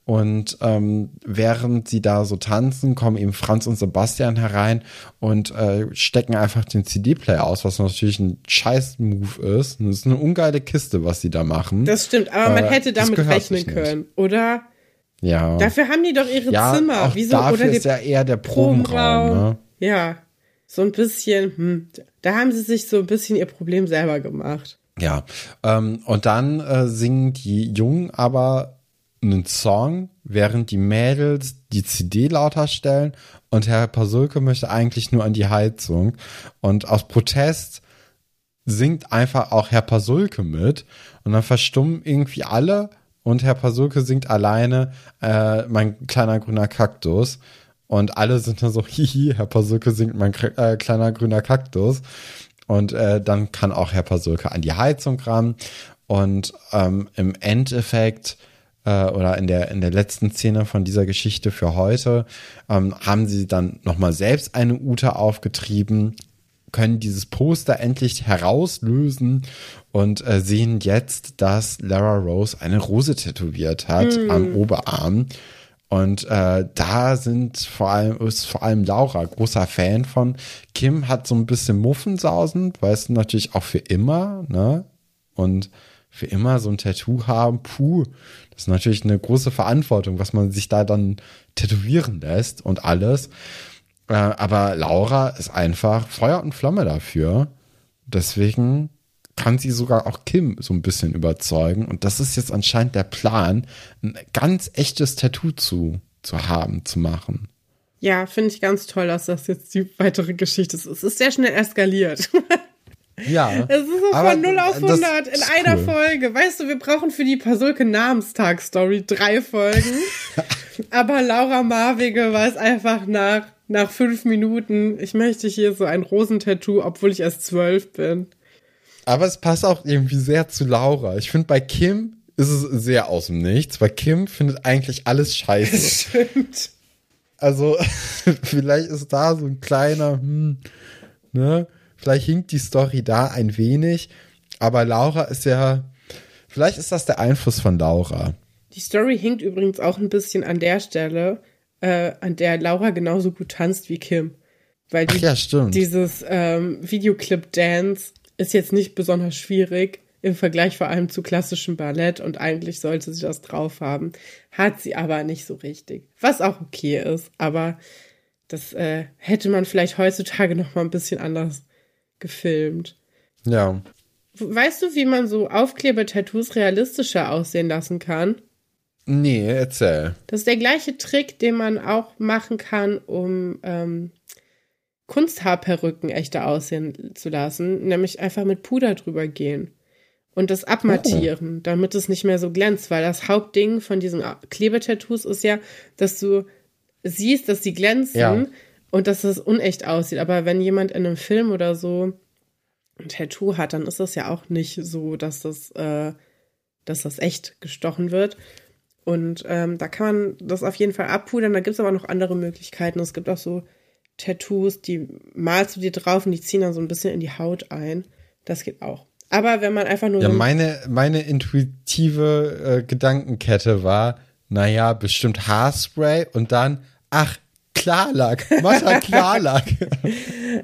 S1: Und ähm, während sie da so tanzen, kommen eben Franz und Sebastian herein und äh, stecken einfach den CD-Player aus, was natürlich ein Scheiß-Move ist. Und das ist eine ungeile Kiste, was sie da machen.
S2: Das stimmt, aber man
S1: Äh,
S2: hätte
S1: das
S2: damit rechnen können, oder?
S1: ja.
S2: Dafür haben die doch ihre
S1: ja,
S2: Zimmer.
S1: auch
S2: Wieso?
S1: dafür
S2: oder
S1: ist ja eher der Probenraum, ne?
S2: Ja, so ein bisschen, hm, da haben sie sich so ein bisschen ihr Problem selber gemacht.
S1: Ja, ähm, und dann äh, singen die Jungen aber einen Song, während die Mädels die CD lauter stellen und Herr Pasulke möchte eigentlich nur an die Heizung. Und aus Protest singt einfach auch Herr Pasulke mit und dann verstummen irgendwie alle und Herr Pasulke singt alleine äh, mein kleiner grüner Kaktus. Und alle sind dann so, <laughs> hihi, Herr Pasulke singt mein äh, kleiner grüner Kaktus. Und äh, dann kann auch Herr Pasulke an die Heizung ran. Und ähm, im Endeffekt äh, oder in der, in der letzten Szene von dieser Geschichte für heute ähm, haben sie dann nochmal selbst eine Ute aufgetrieben, können dieses Poster endlich herauslösen und äh, sehen jetzt, dass Lara Rose eine Rose tätowiert hat am Oberarm. Und äh, da sind vor allem, ist vor allem Laura großer Fan von. Kim hat so ein bisschen Muffensausen, weißt du, natürlich auch für immer, ne? Und für immer so ein Tattoo haben, puh, das ist natürlich eine große Verantwortung, was man sich da dann tätowieren lässt und alles. Äh, aber Laura ist einfach Feuer und Flamme dafür. Deswegen kann sie sogar auch Kim so ein bisschen überzeugen. Und das ist jetzt anscheinend der Plan, ein ganz echtes Tattoo zu zu haben, zu machen.
S2: Ja, finde ich ganz toll, dass das jetzt die weitere Geschichte ist. Es ist sehr schnell eskaliert.
S1: Ja. <laughs>
S2: Es ist so von 0 auf 100 in einer cool. Folge. Weißt du, wir brauchen für die Pasulke Namenstag-Story drei Folgen. <laughs> Aber Laura Marwege weiß einfach nach, nach fünf Minuten, ich möchte hier so ein Rosentattoo, obwohl ich erst zwölf bin.
S1: Aber es passt auch irgendwie sehr zu Laura. Ich finde, bei Kim ist es sehr aus dem Nichts, weil Kim findet eigentlich alles scheiße. <laughs>
S2: Stimmt.
S1: Also, <laughs> vielleicht ist da so ein kleiner, hm, ne? Vielleicht hinkt die Story da ein wenig, aber Laura ist ja, vielleicht ist das der Einfluss von Laura.
S2: Die Story hinkt übrigens auch ein bisschen an der Stelle, äh, an der Laura genauso gut tanzt wie Kim. Weil die,
S1: Ach ja,
S2: dieses ähm, Videoclip-Dance ist jetzt nicht besonders schwierig im Vergleich vor allem zu klassischem Ballett und eigentlich sollte sie das drauf haben. Hat sie aber nicht so richtig. Was auch okay ist, aber das äh, hätte man vielleicht heutzutage noch mal ein bisschen anders gefilmt.
S1: Ja.
S2: Weißt du, wie man so Aufkleber-Tattoos realistischer aussehen lassen kann?
S1: Nee, erzähl.
S2: Das ist der gleiche Trick, den man auch machen kann, um ähm, Kunsthaarperücken echter aussehen zu lassen, nämlich einfach mit Puder drüber gehen und das abmattieren, oh. damit es nicht mehr so glänzt, weil das Hauptding von diesen Klebetattoos ist ja, dass du siehst, dass sie glänzen ja und dass es unecht aussieht. Aber wenn jemand in einem Film oder so ein Tattoo hat, dann ist das ja auch nicht so, dass das, äh, dass das echt gestochen wird. Und ähm, da kann man das auf jeden Fall abpudern. Da gibt es aber noch andere Möglichkeiten. Es gibt auch so Tattoos, die malst du dir drauf und die ziehen dann so ein bisschen in die Haut ein. Das geht auch. Aber wenn man einfach nur.
S1: Ja,
S2: so
S1: meine, meine intuitive äh, Gedankenkette war, naja, bestimmt Haarspray und dann, ach, Klarlack, Matter <laughs> Klarlack.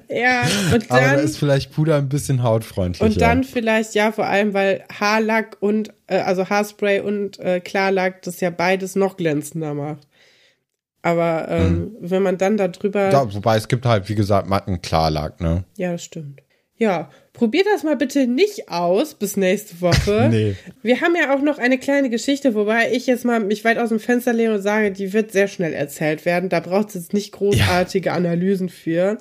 S2: ja, und dann.
S1: Aber da ist vielleicht Puder ein bisschen hautfreundlicher.
S2: Und dann vielleicht, ja, vor allem, weil Haarlack und, äh, also Haarspray und äh, Klarlack das ja beides noch glänzender macht. Aber ähm, hm. wenn man dann da drüber.
S1: Ja, wobei es gibt halt, wie gesagt, matten Klarlack, ne?
S2: Ja, das stimmt. Ja, probier das mal bitte nicht aus bis nächste Woche. <laughs>
S1: nee.
S2: Wir haben ja auch noch eine kleine Geschichte, wobei ich jetzt mal mich weit aus dem Fenster lehne und sage, die wird sehr schnell erzählt werden. Da braucht es jetzt nicht großartige ja. Analysen für.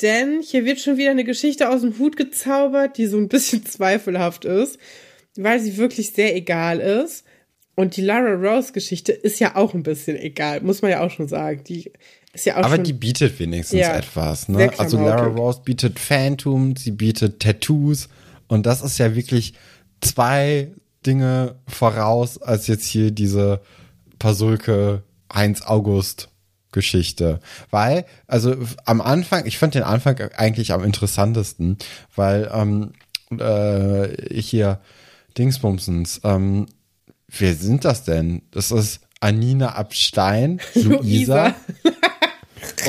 S2: Denn hier wird schon wieder eine Geschichte aus dem Hut gezaubert, die so ein bisschen <laughs> zweifelhaft ist, weil sie wirklich sehr egal ist. Und die Lara Rose Geschichte ist ja auch ein bisschen egal, muss man ja auch schon sagen. Die ist ja auch
S1: Aber
S2: schon,
S1: die bietet wenigstens ja, etwas, ne? Also Lara Rose bietet Phantom, sie bietet Tattoos und das ist ja wirklich zwei Dinge voraus als jetzt hier diese Pasulke Heinz August Geschichte. Weil, also am Anfang, ich fand den Anfang eigentlich am interessantesten, weil ähm, äh, hier Dingsbumsens, ähm, wer sind das denn? Das ist Anina Abstein, <laughs> Luisa.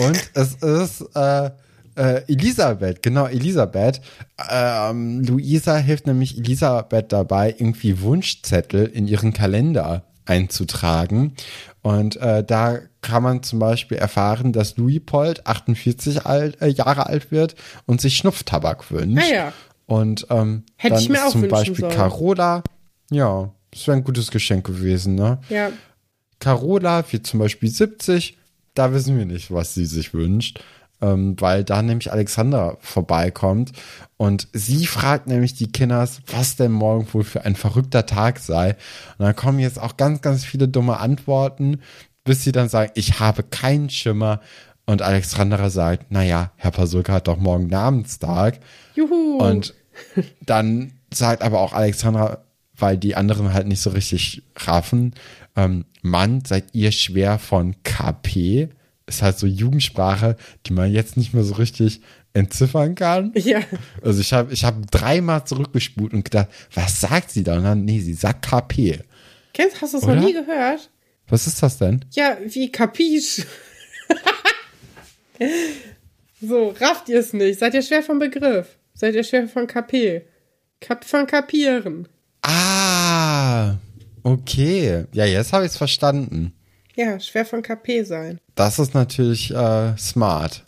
S1: Und es ist äh, äh, Elisabeth, genau, Elisabeth. Ähm, Luisa hilft nämlich Elisabeth dabei, irgendwie Wunschzettel in ihren Kalender einzutragen. Und äh, da kann man zum Beispiel erfahren, dass Louis-Pold 48 alt, äh, Jahre alt wird und sich Schnupftabak wünscht.
S2: Ah, ja.
S1: Und ähm,
S2: Hätte
S1: dann
S2: ich mir
S1: ist
S2: auch
S1: zum Beispiel
S2: sollen.
S1: Carola. Ja, das wäre ein gutes Geschenk gewesen, ne?
S2: Ja.
S1: Carola wird zum Beispiel 70 da wissen wir nicht, was sie sich wünscht, ähm, weil da nämlich Alexander vorbeikommt und sie fragt nämlich die Kinders, was denn morgen wohl für ein verrückter Tag sei. Und dann kommen jetzt auch ganz, ganz viele dumme Antworten, bis sie dann sagen, ich habe keinen Schimmer. Und Alexandra sagt, naja, Herr Pasulka hat doch morgen Namenstag.
S2: Juhu.
S1: Und dann sagt aber auch Alexandra, weil die anderen halt nicht so richtig raffen, ähm, Mann, seid ihr schwer von KP? Ist halt so Jugendsprache, die man jetzt nicht mehr so richtig entziffern kann.
S2: Ja.
S1: Also ich habe ich hab dreimal zurückgespult und gedacht, was sagt sie da? Und dann, nee, sie sagt KP.
S2: Kennst, hast du es noch nie gehört?
S1: Was ist das denn?
S2: Ja, wie Kapisch. <laughs> so, rafft ihr es nicht? Seid ihr schwer vom Begriff? Seid ihr schwer von KP? Kap von Kapieren.
S1: Ah, okay. Ja, jetzt habe ich es verstanden.
S2: Ja, schwer von KP sein.
S1: Das ist natürlich äh, smart.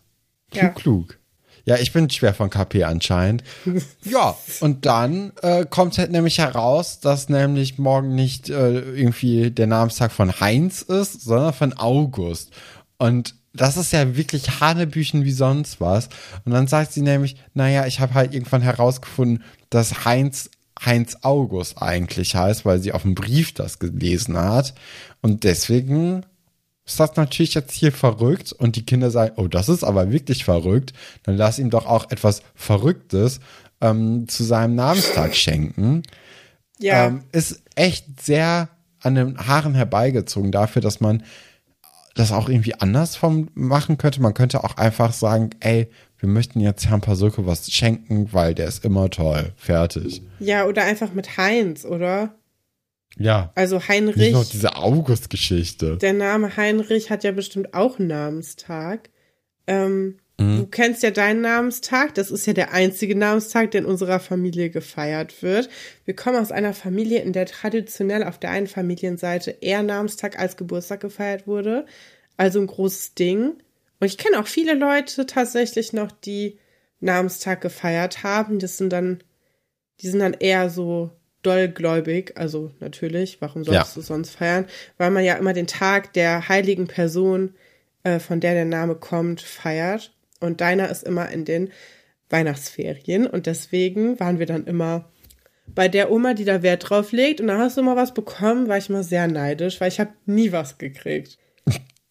S1: Klug,
S2: Ja.
S1: klug. Ja, ich bin schwer von KP anscheinend. <laughs> ja, und dann äh, kommt halt nämlich heraus, dass nämlich morgen nicht äh, irgendwie der Namenstag von Heinz ist, sondern von August. Und das ist ja wirklich Hanebüchen wie sonst was. Und dann sagt sie nämlich, naja, ich habe halt irgendwann herausgefunden, dass Heinz Heinz August eigentlich heißt, weil sie auf dem Brief das gelesen hat. Und deswegen ist das natürlich jetzt hier verrückt und die Kinder sagen, oh, das ist aber wirklich verrückt, dann lass ihm doch auch etwas Verrücktes ähm, zu seinem Namenstag schenken. Ja. Ähm, ist echt sehr an den Haaren herbeigezogen dafür, dass man das auch irgendwie anders vom machen könnte. Man könnte auch einfach sagen, ey, wir möchten jetzt Herrn Pasulke was schenken, weil der ist immer toll. Fertig.
S2: Ja, oder einfach mit Heinz, oder?
S1: Ja.
S2: Also Heinrich.
S1: Nicht noch diese August-Geschichte.
S2: Der Name Heinrich hat ja bestimmt auch einen Namenstag. Ähm, mhm. Du kennst ja deinen Namenstag. Das ist ja der einzige Namenstag, der in unserer Familie gefeiert wird. Wir kommen aus einer Familie, in der traditionell auf der einen Familienseite eher Namenstag als Geburtstag gefeiert wurde. Also ein großes Ding. Und ich kenne auch viele Leute tatsächlich noch, die Namenstag gefeiert haben. Das sind dann, die sind dann eher so dollgläubig, also natürlich, warum sollst ja. du sonst feiern? Weil man ja immer den Tag der heiligen Person, äh, von der der Name kommt, feiert. Und deiner ist immer in den Weihnachtsferien. Und deswegen waren wir dann immer bei der Oma, die da Wert drauf legt. Und da hast du immer was bekommen, war ich immer sehr neidisch, weil ich habe nie was gekriegt.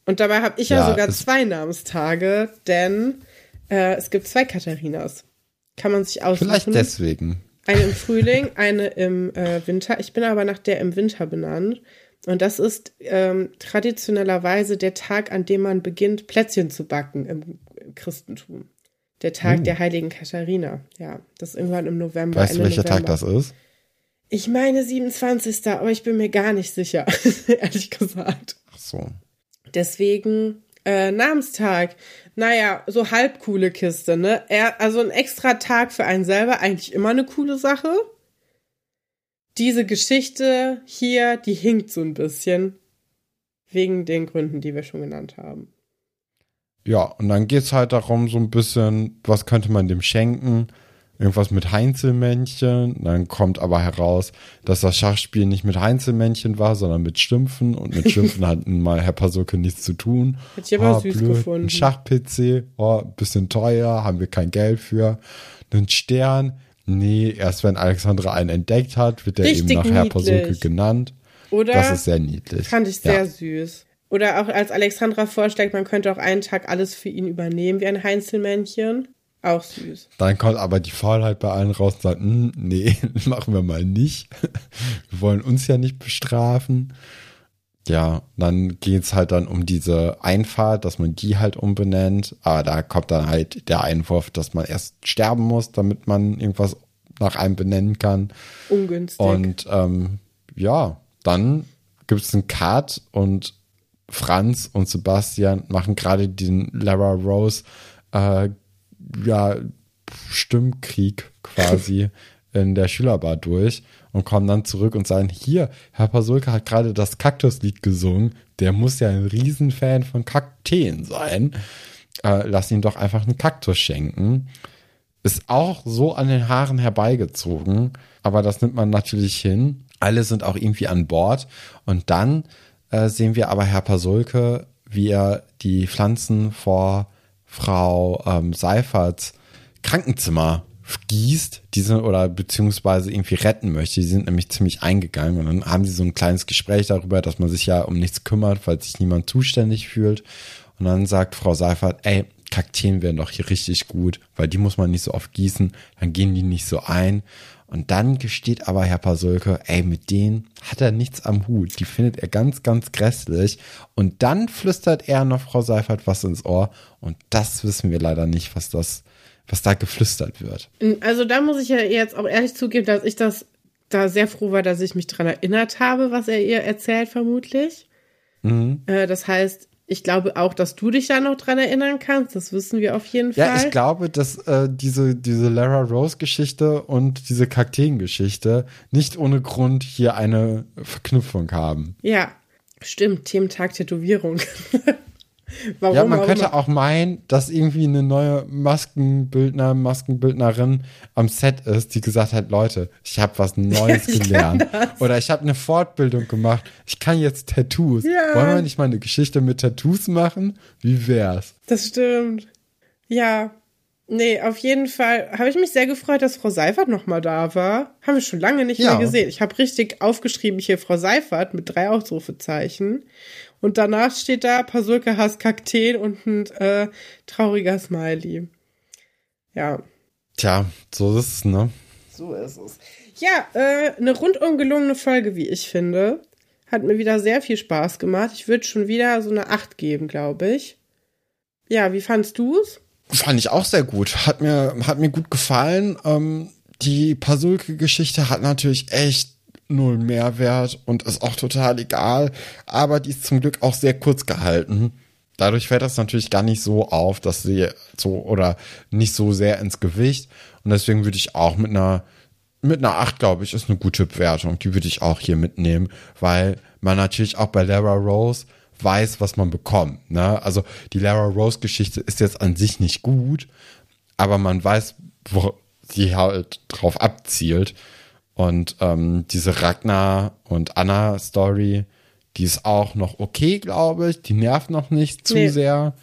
S2: Und dabei habe ich ja, ja sogar zwei Namenstage, denn äh, es gibt zwei Katharinas. Kann man sich aussuchen.
S1: Vielleicht deswegen.
S2: Eine im <laughs> Frühling, eine im äh, Winter. Ich bin aber nach der im Winter benannt. Und das ist ähm, traditionellerweise der Tag, an dem man beginnt, Plätzchen zu backen im, im Christentum. Der Tag hm. der heiligen Katharina. Ja, das ist irgendwann im November.
S1: Weißt Ende du, welcher November. Tag das ist?
S2: Ich meine 27. Aber ich bin mir gar nicht sicher, <laughs> ehrlich gesagt.
S1: Ach so.
S2: Deswegen äh, Namenstag naja, so halb coole Kiste, ne? Er, also ein extra Tag für einen selber, eigentlich immer eine coole Sache. Diese Geschichte hier, die hinkt so ein bisschen. Wegen den Gründen, die wir schon genannt haben.
S1: Ja, und dann geht's halt darum, so ein bisschen, was könnte man dem schenken? Irgendwas mit Heinzelmännchen. Dann kommt aber heraus, dass das Schachspiel nicht mit Heinzelmännchen war, sondern mit Stümpfen. Und mit Stümpfen <laughs> hat mal Herr Pasulke nichts zu tun.
S2: Hätte ich aber oh, süß blöd. gefunden.
S1: Ein Schach-PC, oh, bisschen teuer, haben wir kein Geld für. Ein Stern, nee, erst wenn Alexandra einen entdeckt hat, wird er eben nach Herr Pasulke genannt.
S2: Oder?
S1: Das ist sehr niedlich.
S2: Fand ich sehr ja. süß. Oder auch als Alexandra vorschlägt, man könnte auch einen Tag alles für ihn übernehmen, wie ein Heinzelmännchen. Auch süß.
S1: Dann kommt aber die Faulheit bei allen raus und sagt, hm, nee, <laughs> machen wir mal nicht. <laughs> Wir wollen uns ja nicht bestrafen. Ja, dann geht's halt dann um diese Einfahrt, dass man die halt umbenennt. Aber da kommt dann halt der Einwurf, dass man erst sterben muss, damit man irgendwas nach einem benennen kann.
S2: Ungünstig.
S1: Und ähm, ja, dann gibt's einen Cut und Franz und Sebastian machen gerade den Lara Rose äh, ja, Stimmkrieg quasi <laughs> in der Schülerbar durch und kommen dann zurück und sagen, hier, Herr Pasulka hat gerade das Kaktuslied gesungen, der muss ja ein Riesenfan von Kakteen sein. Äh, lass ihm doch einfach einen Kaktus schenken. Ist auch so an den Haaren herbeigezogen, aber das nimmt man natürlich hin. Alle sind auch irgendwie an Bord und dann äh, sehen wir aber Herr Pasulke, wie er die Pflanzen vor Frau ähm, Seiferts Krankenzimmer gießt, die sind oder beziehungsweise irgendwie retten möchte. Die sind nämlich ziemlich eingegangen und dann haben sie so ein kleines Gespräch darüber, dass man sich ja um nichts kümmert, weil sich niemand zuständig fühlt. Und dann sagt Frau Seifert, ey, Kakteen wären doch hier richtig gut, weil die muss man nicht so oft gießen, dann gehen die nicht so ein. Und dann gesteht aber Herr Pasulke, ey, mit denen hat er nichts am Hut. Die findet er ganz, ganz grässlich. Und dann flüstert er noch Frau Seifert was ins Ohr. Und das wissen wir leider nicht, was das, was da geflüstert wird.
S2: Also da muss ich ja jetzt auch ehrlich zugeben, dass ich das da sehr froh war, dass ich mich dran erinnert habe, was er ihr erzählt, vermutlich. Mhm. Äh, das heißt, ich glaube auch, dass du dich da noch dran erinnern kannst. Das wissen wir auf jeden
S1: ja,
S2: Fall.
S1: Ja, ich glaube, dass äh, diese, diese Lara Rose-Geschichte und diese Kakteen-Geschichte nicht ohne Grund hier eine Verknüpfung haben.
S2: Ja, stimmt. Thementag Tätowierung. <laughs> Warum
S1: ja, man
S2: auch
S1: könnte auch meinen, dass irgendwie eine neue Maskenbildner, Maskenbildnerin am Set ist, die gesagt hat, Leute, ich habe was Neues <laughs>
S2: kann
S1: gelernt. Oder ich habe eine Fortbildung gemacht. Ich kann jetzt Tattoos.
S2: Ja.
S1: Wollen wir nicht mal eine Geschichte mit Tattoos machen? Wie wär's?
S2: Das stimmt. Ja. Nee, auf jeden Fall habe ich mich sehr gefreut, dass Frau Seifert nochmal da war. Haben wir schon lange nicht
S1: Ja.
S2: mehr gesehen. Ich habe richtig aufgeschrieben hier Frau Seifert mit drei Ausrufezeichen. Und danach steht da Pasulke Hass Kakteen und ein äh, trauriger Smiley. Ja,
S1: Tja, so ist es, ne?
S2: so ist es. Ja, äh, eine rundum gelungene Folge, wie ich finde. Hat mir wieder sehr viel Spaß gemacht. Ich würde schon wieder so eine 8 geben, glaube ich. Ja, wie fandst du's?
S1: Fand ich auch sehr gut. Hat mir, hat mir gut gefallen. Ähm, die Pasulke-Geschichte hat natürlich echt null Mehrwert und ist auch total egal. Aber die ist zum Glück auch sehr kurz gehalten. Dadurch fällt das natürlich gar nicht so auf, dass sie so oder nicht so sehr ins Gewicht. Und deswegen würde ich auch mit einer, mit einer 8, glaube ich, ist eine gute Bewertung. Die würde ich auch hier mitnehmen, weil man natürlich auch bei Lara Rose weiß, was man bekommt. Ne? Also die Lara Rose Geschichte ist jetzt an sich nicht gut, aber man weiß, wo sie halt drauf abzielt. Und ähm, diese Ragnar und Anna Story, die ist auch noch okay, glaube ich. Die nervt noch nicht zu
S2: Nee.
S1: sehr.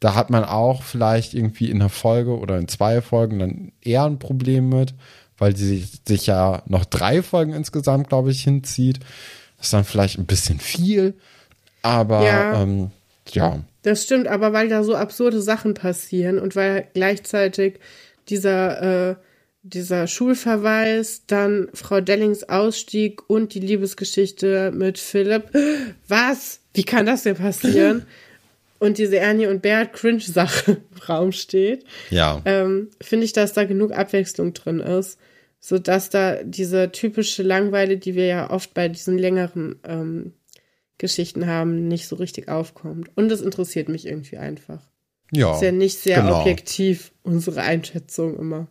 S1: Da hat man auch vielleicht irgendwie in einer Folge oder in zwei Folgen dann eher ein Problem mit, weil sie sich, sich ja noch drei Folgen insgesamt, glaube ich, hinzieht. Das ist dann vielleicht ein bisschen viel, aber
S2: Ja.
S1: ähm, ja.
S2: Das stimmt, aber weil da so absurde Sachen passieren und weil gleichzeitig dieser, äh, dieser Schulverweis, dann Frau Dellings Ausstieg und die Liebesgeschichte mit Philipp. Was? Wie kann das denn passieren? <laughs> und diese Ernie und Bert Cringe-Sache im Raum steht,
S1: Ja.
S2: ähm, finde ich, dass da genug Abwechslung drin ist, so dass da diese typische Langweile, die wir ja oft bei diesen längeren ähm, Geschichten haben, nicht so richtig aufkommt. Und es interessiert mich irgendwie einfach.
S1: ja.
S2: Ist ja nicht sehr
S1: genau.
S2: objektiv, unsere Einschätzung immer.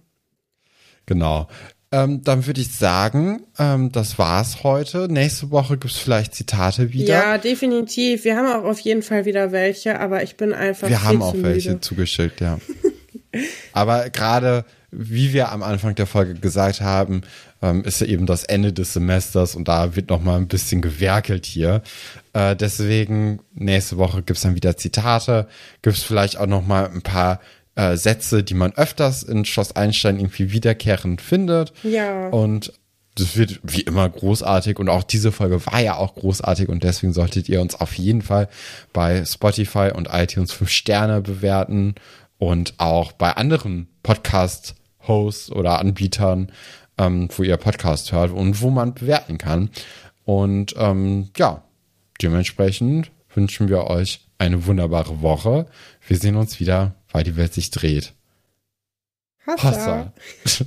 S1: Genau. Ähm, dann würde ich sagen, ähm, das war's heute. Nächste Woche gibt's vielleicht Zitate wieder.
S2: Ja, definitiv. Wir haben auch auf jeden Fall wieder welche, aber ich bin einfach.
S1: Wir haben auch welche
S2: müde.
S1: zugeschickt, ja. <laughs> Aber gerade, wie wir am Anfang der Folge gesagt haben, ähm, ist ja eben das Ende des Semesters und da wird noch mal ein bisschen gewerkelt hier. Äh, deswegen, nächste Woche gibt's dann wieder Zitate, gibt's vielleicht auch noch mal ein paar äh, Sätze, die man öfters in Schloss Einstein irgendwie wiederkehrend findet.
S2: Ja.
S1: Und das wird wie immer großartig und auch diese Folge war ja auch großartig und deswegen solltet ihr uns auf jeden Fall bei Spotify und iTunes fünf Sterne bewerten und auch bei anderen Podcast-Hosts oder Anbietern, ähm, wo ihr Podcast hört und wo man bewerten kann. Und ähm, ja, dementsprechend wünschen wir euch eine wunderbare Woche. Wir sehen uns wieder, weil die Welt sich dreht.
S2: Hassa.
S1: Hossa.